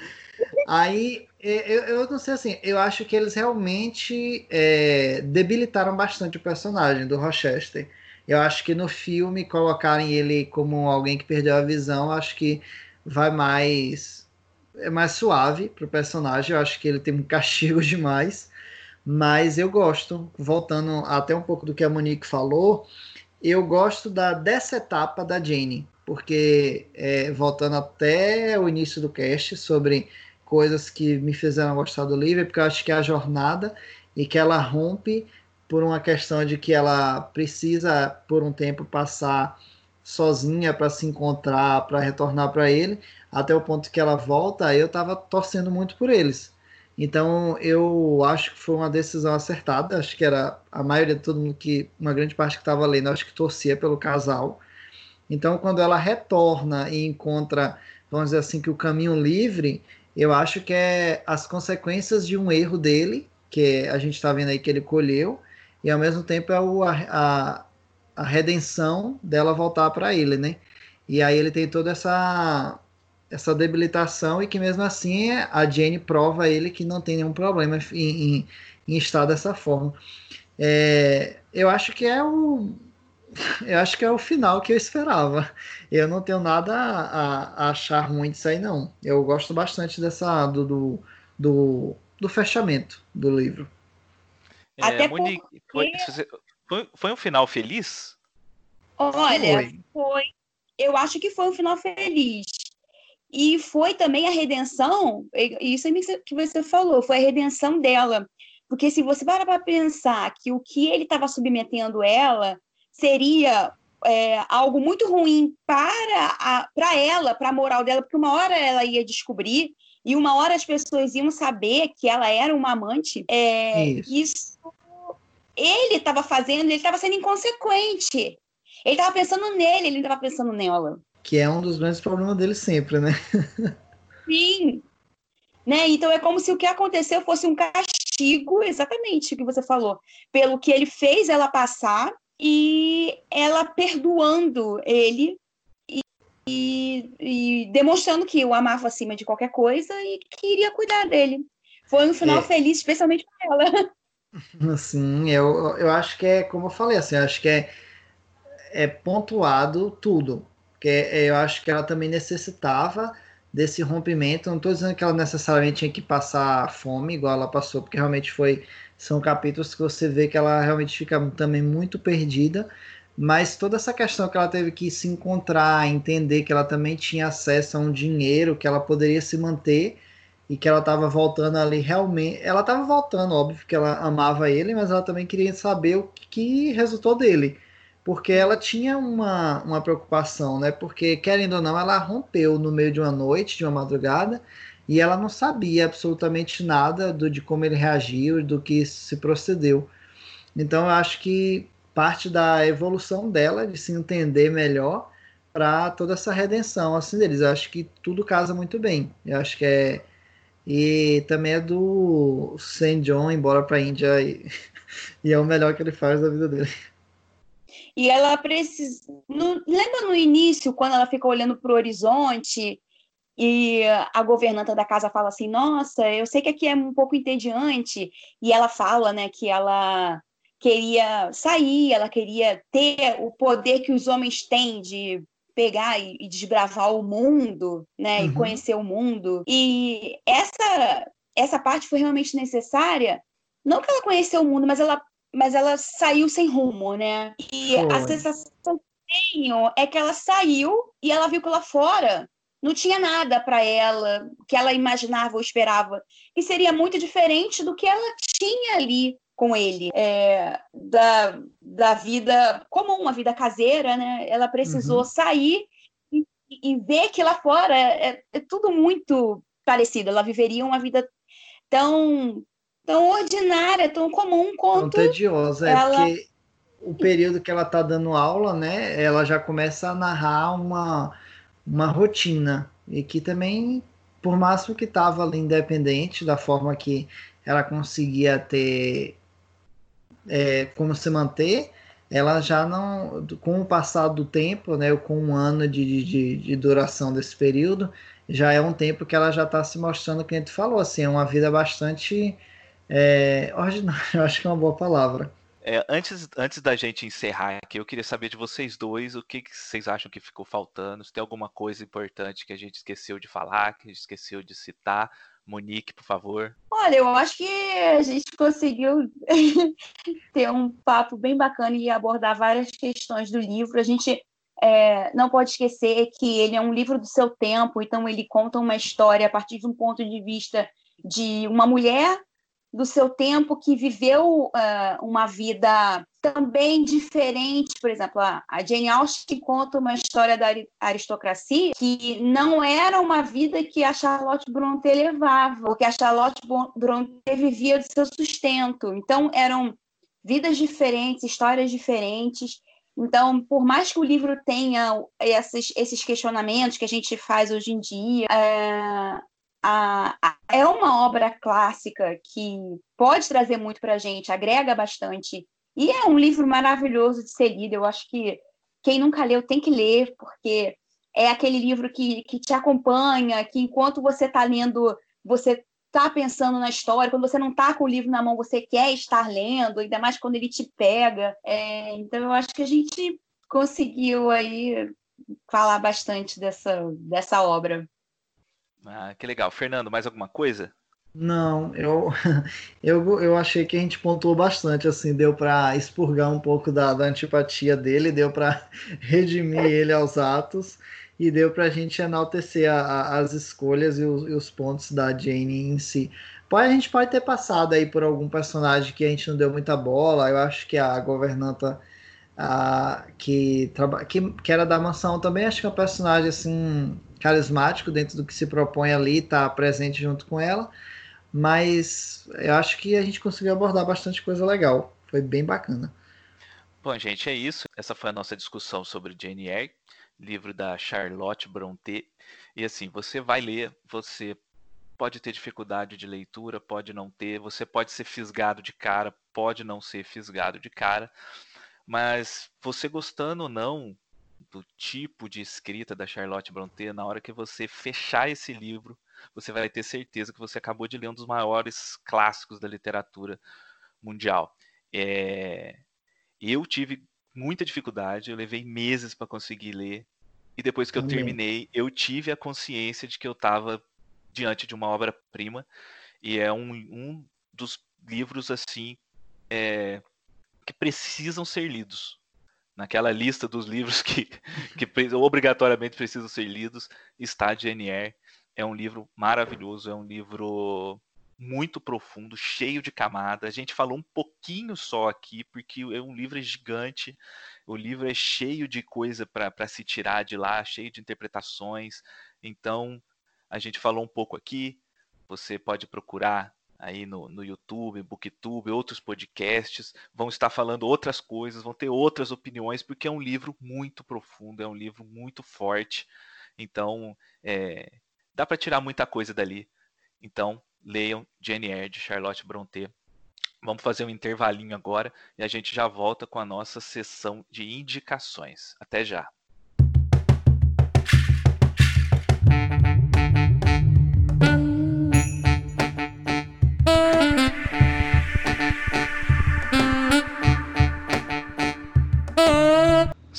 Aí, eu, eu não sei assim, eu acho que eles realmente é, debilitaram bastante o personagem do Rochester. Eu acho que no filme colocarem ele como alguém que perdeu a visão, acho que vai mais é mais suave pro personagem. Eu acho que ele tem um castigo demais. Mas eu gosto, voltando até um pouco do que a Monique falou, eu gosto da, dessa etapa da Jane, porque é, voltando até o início do cast sobre coisas que me fizeram gostar do livro, porque eu acho que é a jornada e que ela rompe por uma questão de que ela precisa por um tempo passar sozinha para se encontrar, para retornar para ele, até o ponto que ela volta, eu estava torcendo muito por eles. Então eu acho que foi uma decisão acertada. Acho que era a maioria de todo mundo que, uma grande parte que estava lendo, acho que torcia pelo casal. Então quando ela retorna e encontra, vamos dizer assim, que o caminho livre, eu acho que é as consequências de um erro dele, que a gente está vendo aí que ele colheu, e ao mesmo tempo é o, a, a redenção dela voltar para ele, né? E aí ele tem toda essa essa debilitação e que mesmo assim a Jane prova a ele que não tem nenhum problema em, em, em estar dessa forma. É, eu acho que é o eu acho que é o final que eu esperava. Eu não tenho nada a, a achar ruim disso aí, não. Eu gosto bastante dessa do, do, do, do fechamento do livro. É, Até Monique, porque... Foi, foi um final feliz? Olha, foi. foi. Eu acho que foi um final feliz. E foi também a redenção, isso que você falou, foi a redenção dela. Porque se você para para pensar que o que ele estava submetendo ela seria é, algo muito ruim para, para ela, para a moral dela, porque uma hora ela ia descobrir e uma hora as pessoas iam saber que ela era uma amante. É, isso. isso. Ele estava fazendo, ele estava sendo inconsequente. Ele estava pensando nele, ele estava pensando nela. Que é um dos grandes problemas dele sempre, né? Sim. Né? Então é como se o que aconteceu fosse um castigo, exatamente o que você falou, pelo que ele fez ela passar e ela perdoando ele e, e, e, demonstrando que o amava acima de qualquer coisa e que iria cuidar dele. Foi um final é. feliz, especialmente para ela. Assim, eu, eu acho que é, como eu falei, assim, eu acho que é, é pontuado tudo. Porque eu acho que ela também necessitava desse rompimento. Não estou dizendo que ela necessariamente tinha que passar fome, igual ela passou, porque realmente foi são capítulos que você vê que ela realmente fica também muito perdida, mas toda essa questão que ela teve que se encontrar, entender que ela também tinha acesso a um dinheiro que ela poderia se manter e que ela estava voltando ali realmente. Ela estava voltando, óbvio que ela amava ele, mas ela também queria saber o que resultou dele. Porque ela tinha uma, uma preocupação, né? Porque, querendo ou não, ela rompeu no meio de uma noite, de uma madrugada, e ela não sabia absolutamente nada do, de como ele reagiu, do que se procedeu. Então eu acho que parte da evolução dela, de se entender melhor, para toda essa redenção assim deles. Eu acho que tudo casa muito bem. Eu acho que é e também é do Saint John embora para a Índia e, e, é o melhor que ele faz da vida dele. E ela precisa. No, lembra no início, quando ela fica olhando para o horizonte e a governanta da casa fala assim: Nossa, eu sei que aqui é um pouco entediante. E ela fala né, que ela queria sair, ela queria ter o poder que os homens têm de pegar e, e desbravar o mundo, né, uhum. e conhecer o mundo. E essa essa parte foi realmente necessária. Não que ela conheceu o mundo, mas ela mas ela saiu sem rumo, né? E foi. a sensação que eu tenho é que ela saiu e ela viu que lá fora não tinha nada para ela que ela imaginava ou esperava, e seria muito diferente do que ela tinha ali com ele, é, da, da vida comum, uma vida caseira, né? Ela precisou uhum. sair e, e, ver que lá fora é, é, tudo muito parecido. Ela viveria uma vida tão tão ordinária, tão comum quanto tão tediosa, é ela... é porque o período que ela está dando aula, né? Ela já começa a narrar uma uma rotina e que também, por máximo que estava ali independente da forma que ela conseguia ter é, como se manter, ela já não, com o passar do tempo, né, com um ano de, de, de duração desse período, já é um tempo que ela já está se mostrando, que a gente falou, assim, é uma vida bastante é, ordinária, acho que é uma boa palavra. É, antes, antes da gente encerrar aqui, eu queria saber de vocês dois o que, que, vocês acham que ficou faltando, se tem alguma coisa importante que a gente esqueceu de falar, que a gente esqueceu de citar. Monique, por favor. Olha, eu acho que a gente conseguiu ter um papo bem bacana e abordar várias questões do livro. A gente é, não pode esquecer que ele é um livro do seu tempo, então ele conta uma história a partir de um ponto de vista de uma mulher do seu tempo que viveu uh, uma vida também diferente. Por exemplo, a Jane Austen conta uma história da aristocracia que não era uma vida que a Charlotte Brontë levava, porque a Charlotte Brontë vivia do seu sustento. Então, eram vidas diferentes, histórias diferentes. Então, por mais que o livro tenha esses, esses questionamentos que a gente faz hoje em dia, é, a, a, é uma obra clássica que pode trazer muito para a gente, agrega bastante. E é um livro maravilhoso de ser lido. Eu acho que quem nunca leu tem que ler, porque é aquele livro que, que te acompanha, que enquanto você está lendo, você está pensando na história, quando você não está com o livro na mão, você quer estar lendo, ainda mais quando ele te pega. É, então, eu acho que a gente conseguiu aí falar bastante dessa, dessa obra. Ah, que legal. Fernando, mais alguma coisa? Não, eu, eu, eu achei que a gente pontuou bastante, assim, deu para expurgar um pouco da, da antipatia dele, deu para redimir ele aos atos e deu para a gente enaltecer a, a, as escolhas e os, e os, pontos da Jane em si. Pode, a gente pode ter passado aí por algum personagem que a gente não deu muita bola, eu acho que a governanta a, que, que, que era da mansão também, acho que é um personagem assim carismático dentro do que se propõe ali, tá presente junto com ela mas eu acho que a gente conseguiu abordar bastante coisa legal. Foi bem bacana. Bom, gente, é isso. Essa foi a nossa discussão sobre Jane Eyre, livro da Charlotte Brontë. E assim, você vai ler, você pode ter dificuldade de leitura, pode não ter, você pode ser fisgado de cara, pode não ser fisgado de cara, mas você gostando ou não do tipo de escrita da Charlotte Brontë, na hora que você fechar esse livro, você vai ter certeza que você acabou de ler um dos maiores clássicos da literatura mundial. É... Eu tive muita dificuldade, eu levei meses para conseguir ler, e depois que eu terminei, eu tive a consciência de que eu estava diante de uma obra-prima, e é um, um dos livros assim é... que precisam ser lidos. Naquela lista dos livros que, que obrigatoriamente precisam ser lidos está Jane Eyre. É um livro maravilhoso, é um livro muito profundo, cheio de camadas. A gente falou um pouquinho só aqui, porque é um livro gigante, o livro é cheio de coisa para se tirar de lá, cheio de interpretações. Então, a gente falou um pouco aqui. Você pode procurar aí no, no YouTube, Booktube, outros podcasts, vão estar falando outras coisas, vão ter outras opiniões, porque é um livro muito profundo, é um livro muito forte. Então, é, dá para tirar muita coisa dali. Então, leiam Jane Eyre de Charlotte Brontë. Vamos fazer um intervalinho agora e a gente já volta com a nossa sessão de indicações. Até já.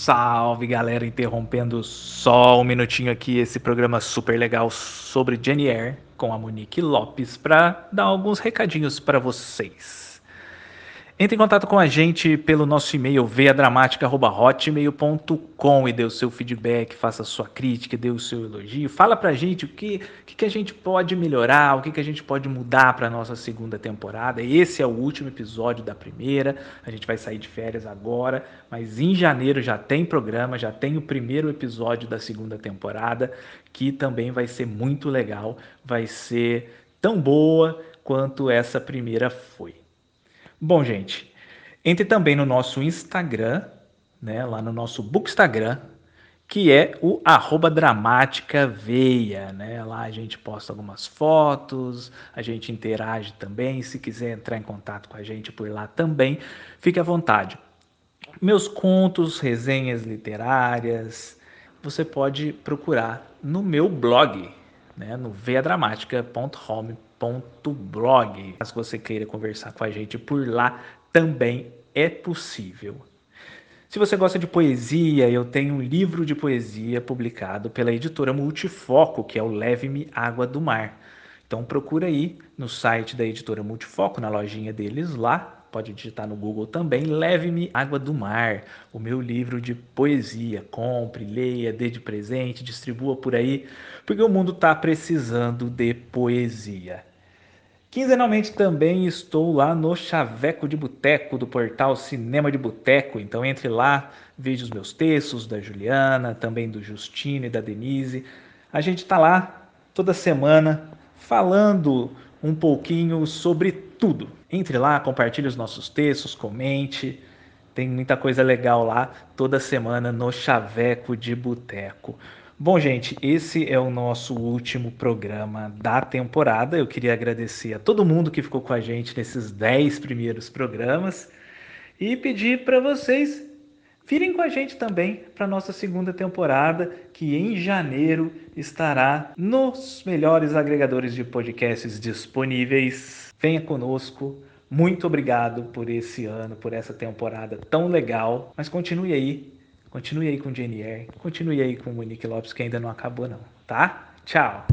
Salve galera, interrompendo só um minutinho aqui esse programa super legal sobre Jenny Eyre com a Monique Lopes para dar alguns recadinhos para vocês. Entre em contato com a gente pelo nosso e-mail veiadramática.hotmail.com e dê o seu feedback, faça a sua crítica, dê o seu elogio. Fala pra gente o que, o que a gente pode melhorar, o que, que a gente pode mudar para nossa segunda temporada. Esse é o último episódio da primeira. A gente vai sair de férias agora, mas em janeiro já tem programa, já tem o primeiro episódio da segunda temporada, que também vai ser muito legal, vai ser tão boa quanto essa primeira foi. Bom, gente, entre também no nosso Instagram, né, lá no nosso Bookstagram, que é o arroba dramática veia, né? Lá a gente posta algumas fotos, a gente interage também. Se quiser entrar em contato com a gente por lá também, fique à vontade. Meus contos, resenhas literárias, você pode procurar no meu blog, né? No veiadramática.home.com blog. Se você queira conversar com a gente por lá, também é possível. Se você gosta de poesia, eu tenho um livro de poesia publicado pela editora Multifoco, que é o Leve-me Água do Mar. Então procura aí no site da editora Multifoco, na lojinha deles lá, pode digitar no Google também, Leve-me Água do Mar, o meu livro de poesia. Compre, leia, dê de presente, distribua por aí, porque o mundo está precisando de poesia. Quinzenalmente também estou lá no Chaveco de Boteco do portal Cinema de Boteco. Então entre lá, veja os meus textos da Juliana, também do Justino e da Denise. A gente está lá toda semana falando um pouquinho sobre tudo. Entre lá, compartilhe os nossos textos, comente. Tem muita coisa legal lá toda semana no Chaveco de Boteco. Bom, gente, esse é o nosso último programa da temporada. Eu queria agradecer a todo mundo que ficou com a gente nesses 10 primeiros programas e pedir para vocês virem com a gente também para nossa segunda temporada, que em janeiro estará nos melhores agregadores de podcasts disponíveis. Venha conosco. Muito obrigado por esse ano, por essa temporada tão legal. Mas continue aí Continue aí com o Janier, continue aí com o Monique Lopes, que ainda não acabou não, tá? Tchau!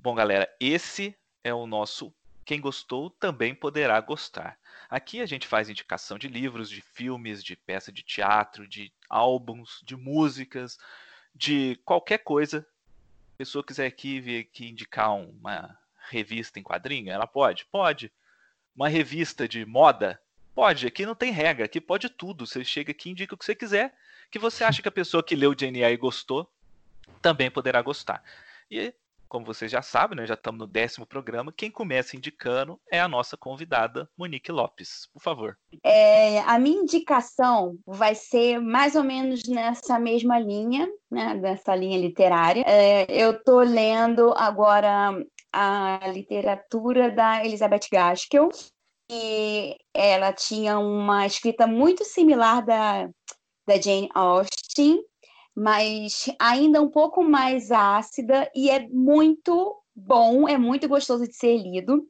Bom, galera, esse é o nosso quem gostou também poderá gostar. Aqui a gente faz indicação de livros, de filmes, de peça de teatro, de álbuns, de músicas, de qualquer coisa. A pessoa quiser aqui vir aqui indicar uma revista em quadrinho, ela pode? Pode. Uma revista de moda? Pode. Aqui não tem regra, aqui pode tudo. Você chega aqui e indica o que você quiser, que você acha que a pessoa que leu o DNA e gostou também poderá gostar. E como vocês já sabem, né, já estamos no décimo programa, quem começa indicando é a nossa convidada, Monique Lopes. Por favor. É, a minha indicação vai ser mais ou menos nessa mesma linha, né, linha literária. É, eu estou lendo agora a literatura da Elizabeth Gaskell, e ela tinha uma escrita muito similar da, da Jane Austen, mas ainda um pouco mais ácida e é muito bom, é muito gostoso de ser lido.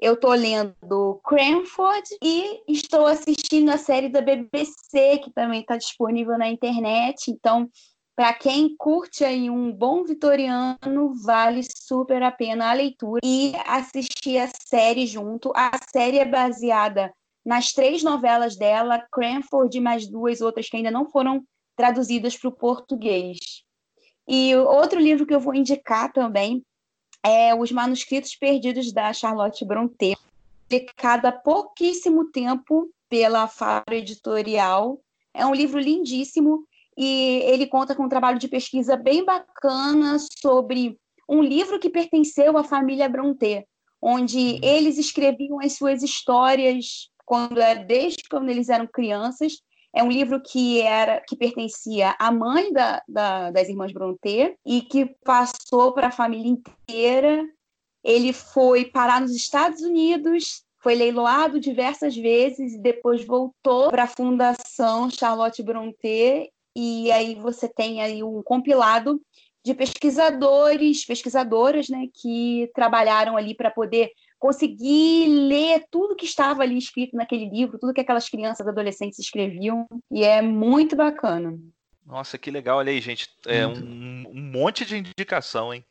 Eu estou lendo Cranford e estou assistindo a série da BBC, que também está disponível na internet. Então, para quem curte aí um bom vitoriano, vale super a pena a leitura e assistir a série junto. A série é baseada nas três novelas dela, Cranford e mais duas outras que ainda não foram traduzidas para o português. E outro livro que eu vou indicar também é Os Manuscritos Perdidos da Charlotte Brontë, publicado há pouquíssimo tempo pela Faro Editorial. É um livro lindíssimo e ele conta com um trabalho de pesquisa bem bacana sobre um livro que pertenceu à família Brontë, onde uhum. eles escreviam as suas histórias quando desde quando eles eram crianças é um livro que era que pertencia à mãe da, da, das irmãs Brontë e que passou para a família inteira. Ele foi parar nos Estados Unidos, foi leiloado diversas vezes e depois voltou para a Fundação Charlotte Brontë e aí você tem aí um compilado de pesquisadores, pesquisadoras, né, que trabalharam ali para poder conseguir ler tudo que estava ali escrito naquele livro, tudo que aquelas crianças, adolescentes escreviam, e é muito bacana. Nossa, que legal, olha aí, gente, é um, um monte de indicação, hein?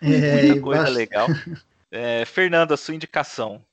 É, Muita coisa bastante... legal. É, Fernando, a sua indicação.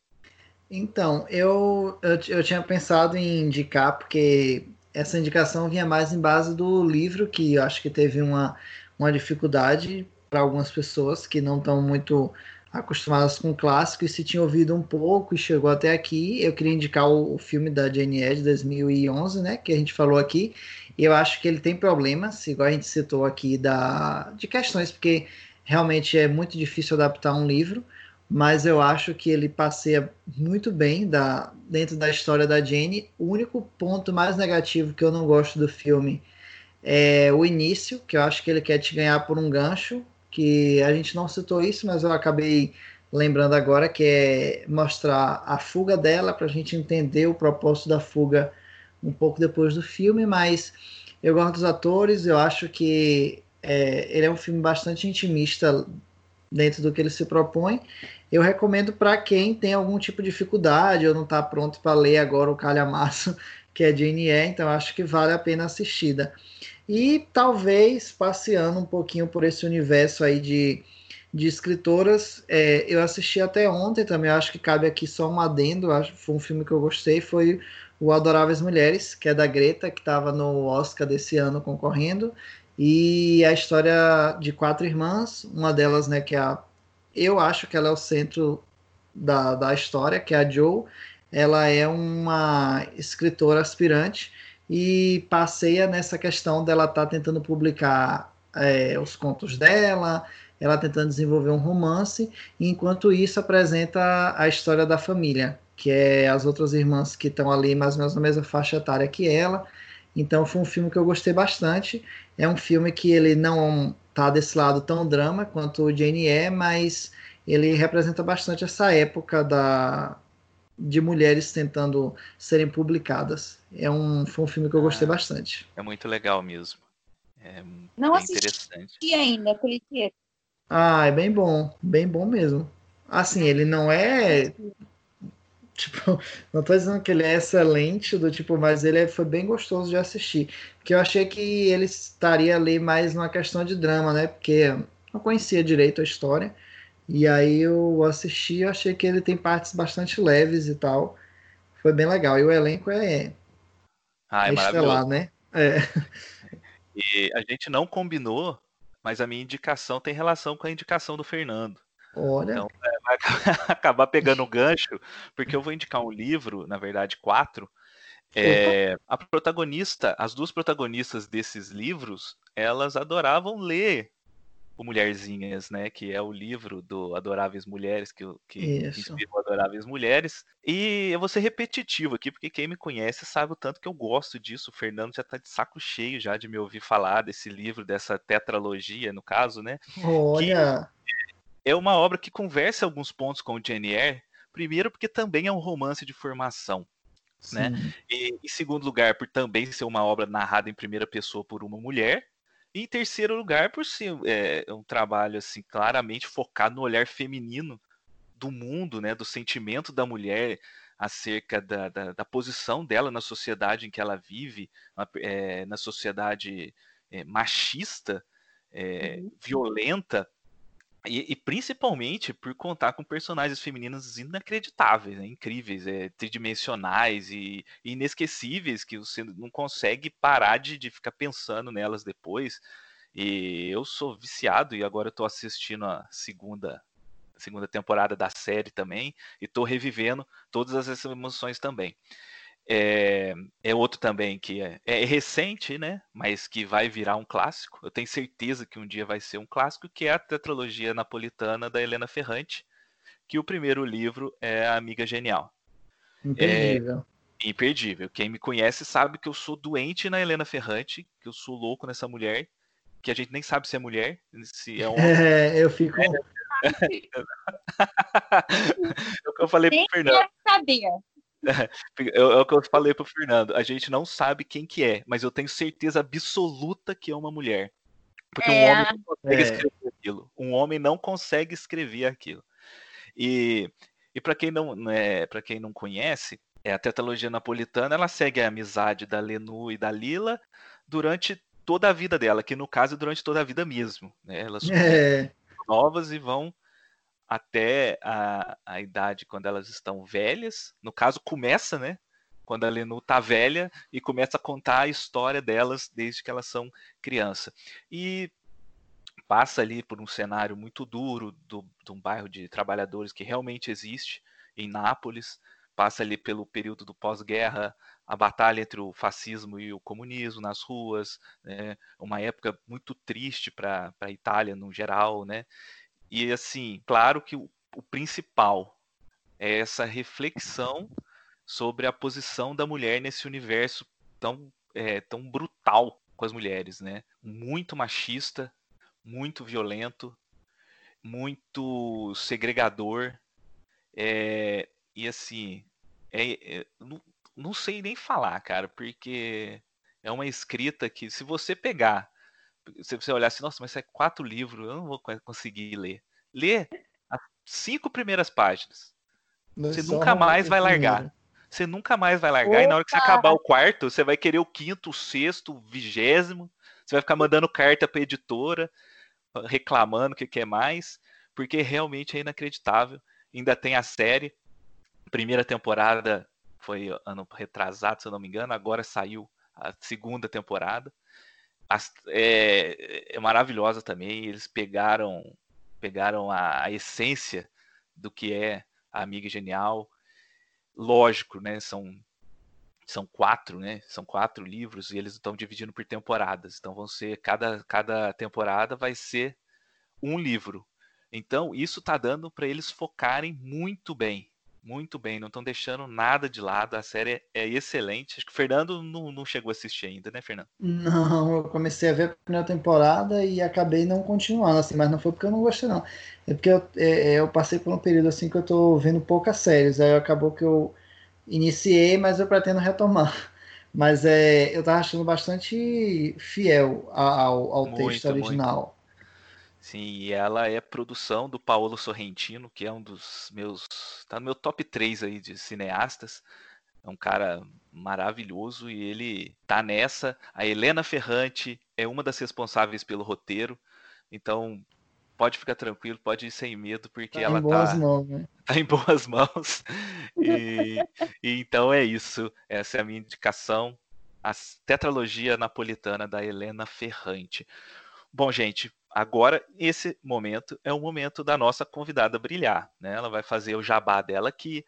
Então, eu, eu, eu tinha pensado em indicar, porque essa indicação vinha mais em base do livro, que eu acho que teve uma, uma dificuldade para algumas pessoas que não estão muito acostumadas com o clássico e se tinha ouvido um pouco e chegou até aqui, eu queria indicar o, o filme da Jane Eyre de 2011, né, que a gente falou aqui. E eu acho que ele tem problemas, igual a gente citou aqui da de questões, porque realmente é muito difícil adaptar um livro, mas eu acho que ele passeia muito bem da, dentro da história da Jane. O único ponto mais negativo que eu não gosto do filme é o início, que eu acho que ele quer te ganhar por um gancho, que a gente não citou isso, mas eu acabei lembrando agora, que é mostrar a fuga dela, para a gente entender o propósito da fuga um pouco depois do filme, mas eu gosto dos atores, eu acho que é, ele é um filme bastante intimista dentro do que ele se propõe. Eu recomendo para quem tem algum tipo de dificuldade ou não está pronto para ler agora o calhamaço, que é Jane Eyre, então acho que vale a pena assistida. E talvez passeando um pouquinho por esse universo aí de, de escritoras, é, eu assisti até ontem também, acho que cabe aqui só um adendo, acho foi um filme que eu gostei, foi o Adoráveis Mulheres, que é da Greta, que estava no Oscar desse ano concorrendo, e a história de quatro irmãs, uma delas, né, que é a, eu acho que ela é o centro da, da história, que é a Joe, ela é uma escritora aspirante, e passeia nessa questão dela estar tá tentando publicar é, os contos dela, ela tentando desenvolver um romance, e enquanto isso apresenta a história da família, que é as outras irmãs que estão ali mais ou menos na mesma faixa etária que ela. Então foi um filme que eu gostei bastante. É um filme que ele não tá desse lado tão drama quanto o Jane é, mas ele representa bastante essa época da, de mulheres tentando serem publicadas. É um, foi um filme que eu gostei ah, bastante. É muito legal mesmo. É Não assisti ainda, acredito. Ah, é bem bom, bem bom mesmo. Assim, ele não é tipo, não tô dizendo que ele é excelente do tipo, mas ele é, foi bem gostoso de assistir, porque eu achei que ele estaria ali mais numa questão de drama, né? Porque não conhecia direito a história, E aí eu assisti, achei que ele tem partes bastante leves e tal. Foi bem legal. E o elenco é, ah, é, é estelar, né? É. E a gente não combinou, mas a minha indicação tem relação com a indicação do Fernando. Olha. Então, é, vai acabar pegando o gancho, porque eu vou indicar um livro, na verdade, quatro. É, a protagonista, as duas protagonistas desses livros, elas adoravam ler o Mulherzinhas, né? Que é o livro do Adoráveis Mulheres, que, que inspirou Adoráveis Mulheres. E eu vou ser repetitivo aqui, porque quem me conhece sabe o tanto que eu gosto disso. O Fernando já tá de saco cheio já de me ouvir falar desse livro, dessa tetralogia, no caso, né? Olha! é uma obra que conversa alguns pontos com o Jane Eyre. Primeiro, porque também é um romance de formação. Né? E, em segundo lugar, por também ser uma obra narrada em primeira pessoa por uma mulher, e em terceiro lugar, por ser é, um trabalho assim claramente focado no olhar feminino do mundo, né, do sentimento da mulher acerca da, da, da posição dela na sociedade em que ela vive, é, na sociedade é, machista, é, uhum. violenta, e, e, principalmente por contar com personagens femininas inacreditáveis, né? incríveis, é, tridimensionais e, inesquecíveis, que você não consegue parar de, de, ficar pensando nelas depois. E eu sou viciado e agora tô assistindo a segunda, segunda temporada da série também e tô revivendo todas essas emoções também. É, é, outro também que é, é, recente, né? Mas que vai virar um clássico. Eu tenho certeza que um dia vai ser um clássico, que é a tetralogia napolitana da Helena Ferrante, que o primeiro livro é a Amiga Genial. Imperdível. É, imperdível. Quem me conhece sabe que eu sou doente na Helena Ferrante, que eu sou louco nessa mulher, que a gente nem sabe se é mulher, se é um. É, eu fico. é o que eu falei pro Fernando. Sabia. É, é o que eu falei pro Fernando. A gente não sabe quem que é, mas eu tenho certeza absoluta que é uma mulher. Porque é. um homem não consegue é. escrever aquilo. Um homem não consegue escrever aquilo. E, e para quem não é, para quem não conhece, é a tetralogia napolitana, ela segue a amizade da Lenu e da Lila durante toda a vida dela, que no caso é durante toda a vida mesmo. Né? Elas são é. novas e vão até a, a idade quando elas estão velhas. No caso, começa, né? Quando a Lenu tá velha e começa a contar a história delas desde que elas são criança. E passa ali por um cenário muito duro do, de um bairro de trabalhadores que realmente existe em Nápoles. Passa ali pelo período do pós-guerra, a batalha entre o fascismo e o comunismo nas ruas, né? uma época muito triste para a Itália no geral, né? E assim, claro que o, o principal é essa reflexão sobre a posição da mulher nesse universo tão, é, tão brutal com as mulheres, né? Muito machista, muito violento, muito segregador, é, e assim, é, é, não, não sei nem falar, cara, porque é uma escrita que, se você pegar se você olhar assim, nossa, mas isso é quatro livros, eu não vou conseguir ler. Lê as cinco primeiras páginas. Você nunca mais vai largar. Você nunca mais vai largar. Opa! E na hora que você acabar o quarto, você vai querer o quinto, o sexto, o vigésimo. Você vai ficar mandando carta pra editora, reclamando o que quer mais, porque realmente é inacreditável. Ainda tem a série. Primeira temporada foi ano retrasado, se eu não me engano. Agora saiu a segunda temporada é, é maravilhosa também. Eles pegaram pegaram a, a, essência do que é a Amiga Genial. Lógico, né? São são quatro, né? São quatro livros e eles estão dividindo por temporadas. Então vão ser cada cada temporada vai ser um livro. Então isso está dando para eles focarem muito bem muito bem, não estão deixando nada de lado. A série é excelente. Acho que o Fernando não, não chegou a assistir ainda, né, Fernando? Não, eu comecei a ver a primeira temporada e acabei não continuando, assim, mas não foi porque eu não gostei, não. É porque eu, é, é eu passei por um período assim que eu tô vendo poucas séries. Aí acabou que eu iniciei, mas eu pretendo retomar. Mas é, eu tava achando bastante fiel ao, ao muito, texto original. Muito. Sim, e ela é produção do Paulo Sorrentino, que é um dos meus. tá no meu top 3 aí de cineastas. É um cara maravilhoso e ele tá nessa. A Helena Ferrante é uma das responsáveis pelo roteiro. Então, pode ficar tranquilo, pode ir sem medo, porque Tá ela em tá, mãos, né? tá em boas mãos. E, e então é isso. Essa é a minha indicação. A tetralogia napolitana da Helena Ferrante. Bom, gente, agora esse momento é o momento da nossa convidada brilhar. Né? Ela vai fazer o jabá dela aqui,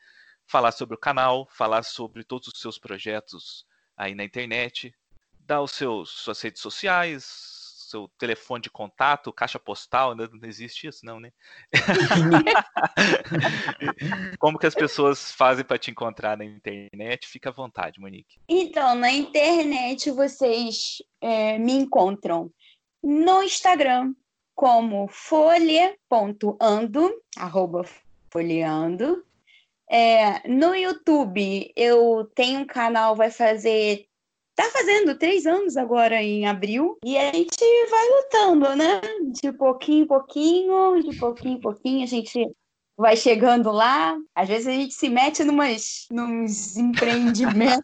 falar sobre o canal, falar sobre todos os seus projetos aí na internet, dar os seus suas redes sociais, seu telefone de contato, caixa postal, não existe isso, não, né? Como que as pessoas fazem para te encontrar na internet? Fica à vontade, Monique. Então, na internet vocês é, me encontram no Instagram como folha.ando, arroba folheando. É, no YouTube eu tenho um canal, vai fazer. Tá fazendo três anos agora em abril, e a gente vai lutando, né? De pouquinho em pouquinho, de pouquinho em pouquinho, a gente vai chegando lá. Às vezes a gente se mete numas, nos empreendimentos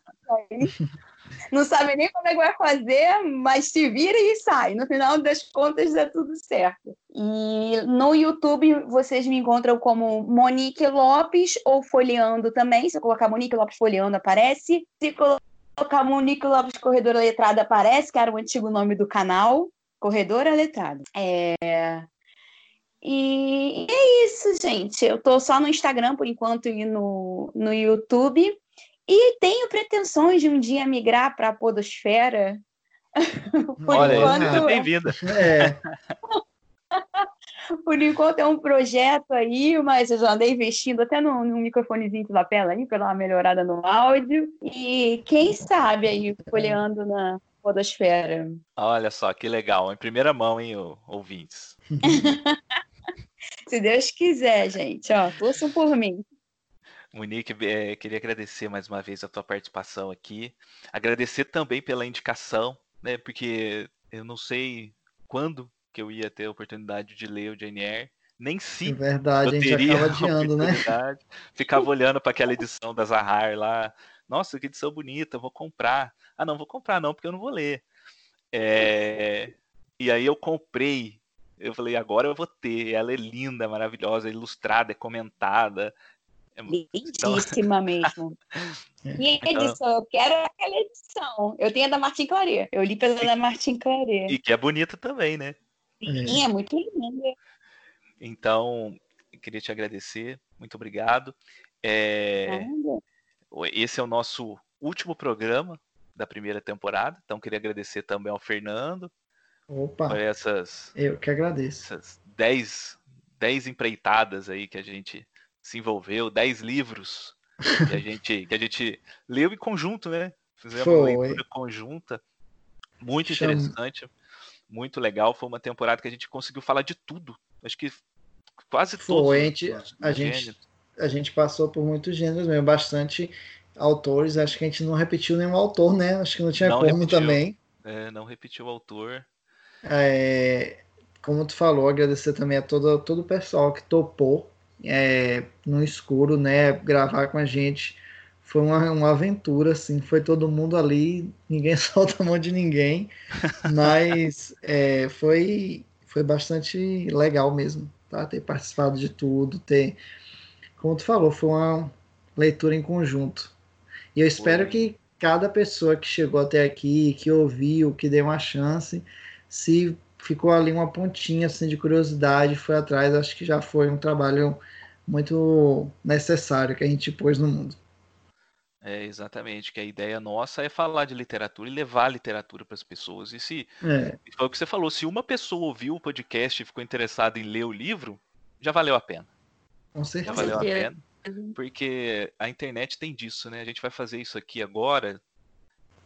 aí. Não sabe nem como é que vai fazer, mas se vira e sai. No final das contas, dá tudo certo. E no YouTube vocês me encontram como Monique Lopes ou Folheando também. Se eu colocar Monique Lopes Folheando, aparece. Se colocar Monique Lopes Corredora Letrada, aparece, que era o antigo nome do canal. Corredora Letrada. É... E é isso, gente. Eu tô só no Instagram por enquanto e no, no YouTube. E tenho pretensões de um dia migrar para a Podosfera. por Olha, enquanto, bem-vinda. É. por enquanto é um projeto aí, mas eu já andei investindo até no microfonezinho de lapela aí para dar uma melhorada no áudio. E quem sabe aí folheando na Podosfera. Olha só, que legal. Em primeira mão, hein, ouvintes. Se Deus quiser, gente. Ó, torçam por mim. Monique, é, queria agradecer mais uma vez a tua participação aqui. Agradecer também pela indicação, né? Porque eu não sei quando que eu ia ter a oportunidade de ler o Eyre. Nem se é verdade, eu a gente teria adiando, né? Ficava olhando para aquela edição da Zahar lá. Nossa, que edição bonita, vou comprar. Ah, não, vou comprar não, porque eu não vou ler. É... E aí eu comprei. Eu falei, agora eu vou ter. Ela é linda, maravilhosa, ilustrada, é comentada. É Lindíssima então... mesmo. E a edição, eu quero aquela edição. Eu tenho a da Martin Claret. Eu li pela da Martin Claret. E que é bonita também, né? Sim, é, é muito linda. Então, queria te agradecer. Muito obrigado. É... Esse é o nosso último programa da primeira temporada. Então, queria agradecer também ao Fernando. Opa! Por essas. Eu que agradeço. Essas dez, dez empreitadas aí que a gente se envolveu, 10 livros que a gente, que a gente leu em conjunto, né? Fizemos Foi. uma leitura conjunta, muito Chama. interessante, muito legal. Foi uma temporada que a gente conseguiu falar de tudo. Acho que quase todos. Foi, a gente, a, gente, a gente passou por muitos gêneros mesmo, bastante autores. Acho que a gente não repetiu nenhum autor, né? Acho que não tinha Não como repetiu. também. É, não repetiu o autor. É, como tu falou, agradecer também a todo, todo o pessoal que topou é, no escuro, né? Gravar com a gente. Foi uma, uma aventura, assim. Foi todo mundo ali, ninguém solta a mão de ninguém. Mas é, foi, foi bastante legal mesmo, tá? Ter participado de tudo, ter. Como tu falou, foi uma leitura em conjunto. E eu espero que cada pessoa que chegou até aqui, que ouviu, que deu uma chance, se ficou ali uma pontinha assim de curiosidade, foi atrás, acho que já foi um trabalho muito necessário que a gente pôs no mundo. É, exatamente, que a ideia nossa é falar de literatura e levar a literatura para as pessoas. E se É, foi o que você falou, se uma pessoa ouviu o podcast e ficou interessada em ler o livro, já valeu a pena. com Já certeza. valeu a pena. Porque a internet tem disso, né? A gente vai fazer isso aqui agora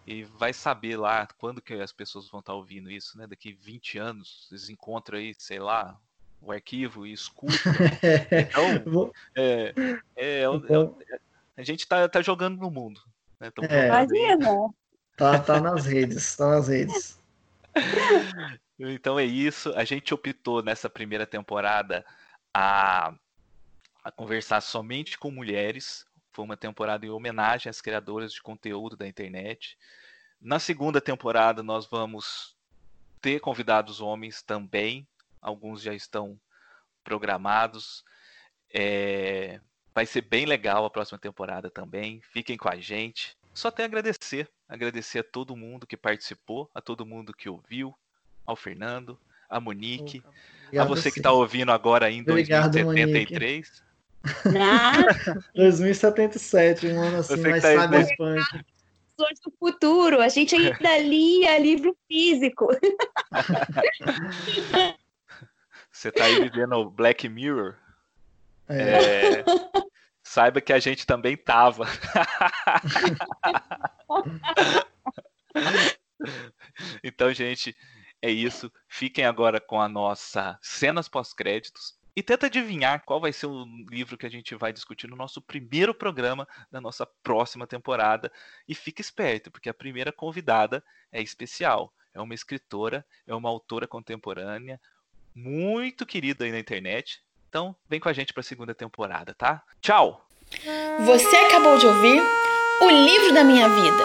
e vai saber lá quando que as pessoas vão estar ouvindo isso, né? Daqui 20 anos, eles encontram aí, sei lá, o arquivo e escutam. Então, Vou- é, é, é, Então- é- a gente tá, tá jogando no mundo. Né? Tão É. Imagina. Tá, tá nas redes, tá nas redes. Então é isso. A gente optou nessa primeira temporada a, a conversar somente com mulheres. Foi uma temporada em homenagem às criadoras de conteúdo da internet. Na segunda temporada, nós vamos ter convidados homens também. Alguns já estão programados. É, vai ser bem legal a próxima temporada também. Fiquem com a gente. Só tenho a agradecer. Agradecer a todo mundo que participou, a todo mundo que ouviu, ao Fernando, a Monique, Obrigado a você que está ouvindo agora em Obrigado, 2073. Nada. 2077, um ano assim, mas tá cyberpunk. Do futuro, a gente ainda lia livro físico. Você está aí vivendo o Black Mirror? É. É, saiba que a gente também tava. então, gente, é isso. Fiquem agora com a nossa cenas pós-créditos. E tenta adivinhar qual vai ser o livro que a gente vai discutir no nosso primeiro programa da nossa próxima temporada. E fique esperto, porque a primeira convidada é especial. É uma escritora, é uma autora contemporânea, muito querida aí na internet. Então, vem com a gente para a segunda temporada, tá? Tchau! Você acabou de ouvir O Livro da Minha Vida,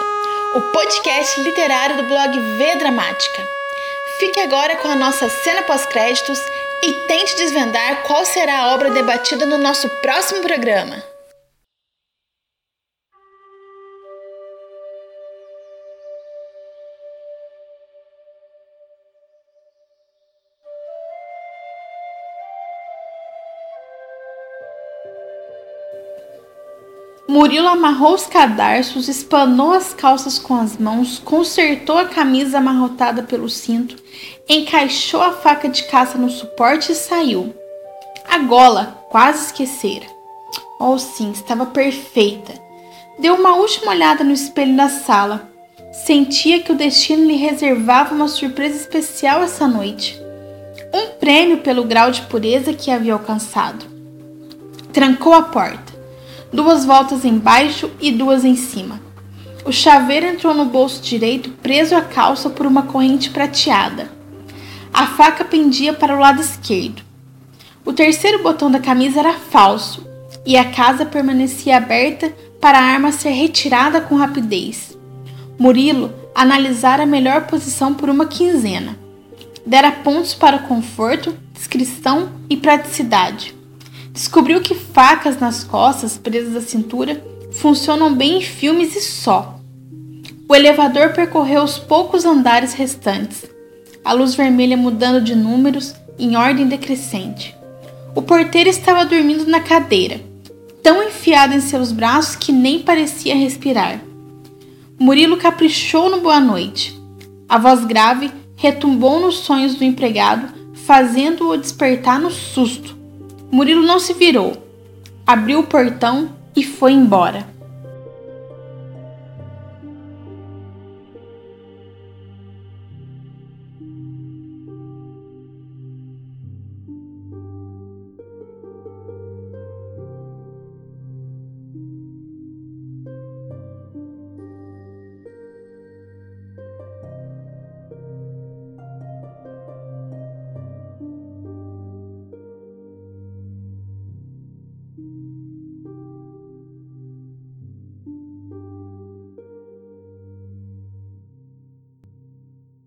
o podcast literário do blog V Dramática. Fique agora com a nossa cena pós-créditos e tente desvendar qual será a obra debatida no nosso próximo programa. Murilo amarrou os cadarços, espanou as calças com as mãos, consertou a camisa amarrotada pelo cinto, encaixou a faca de caça no suporte e saiu. A gola quase esquecera. Oh, sim, estava perfeita. Deu uma última olhada no espelho da sala. Sentia que o destino lhe reservava uma surpresa especial essa noite. Um prêmio pelo grau de pureza que havia alcançado. Trancou a porta duas voltas embaixo e duas em cima. O chaveiro entrou no bolso direito, preso à calça por uma corrente prateada. A faca pendia para o lado esquerdo. O terceiro botão da camisa era falso e a casa permanecia aberta para a arma ser retirada com rapidez. Murilo analisara a melhor posição por uma quinzena. Dera pontos para conforto, discrição e praticidade. Descobriu que facas nas costas presas à cintura funcionam bem em filmes e só. O elevador percorreu os poucos andares restantes, a luz vermelha mudando de números em ordem decrescente. O porteiro estava dormindo na cadeira, tão enfiado em seus braços que nem parecia respirar. Murilo caprichou no boa noite. A voz grave retumbou nos sonhos do empregado, fazendo-o despertar no susto. Murilo não se virou, abriu o portão e foi embora.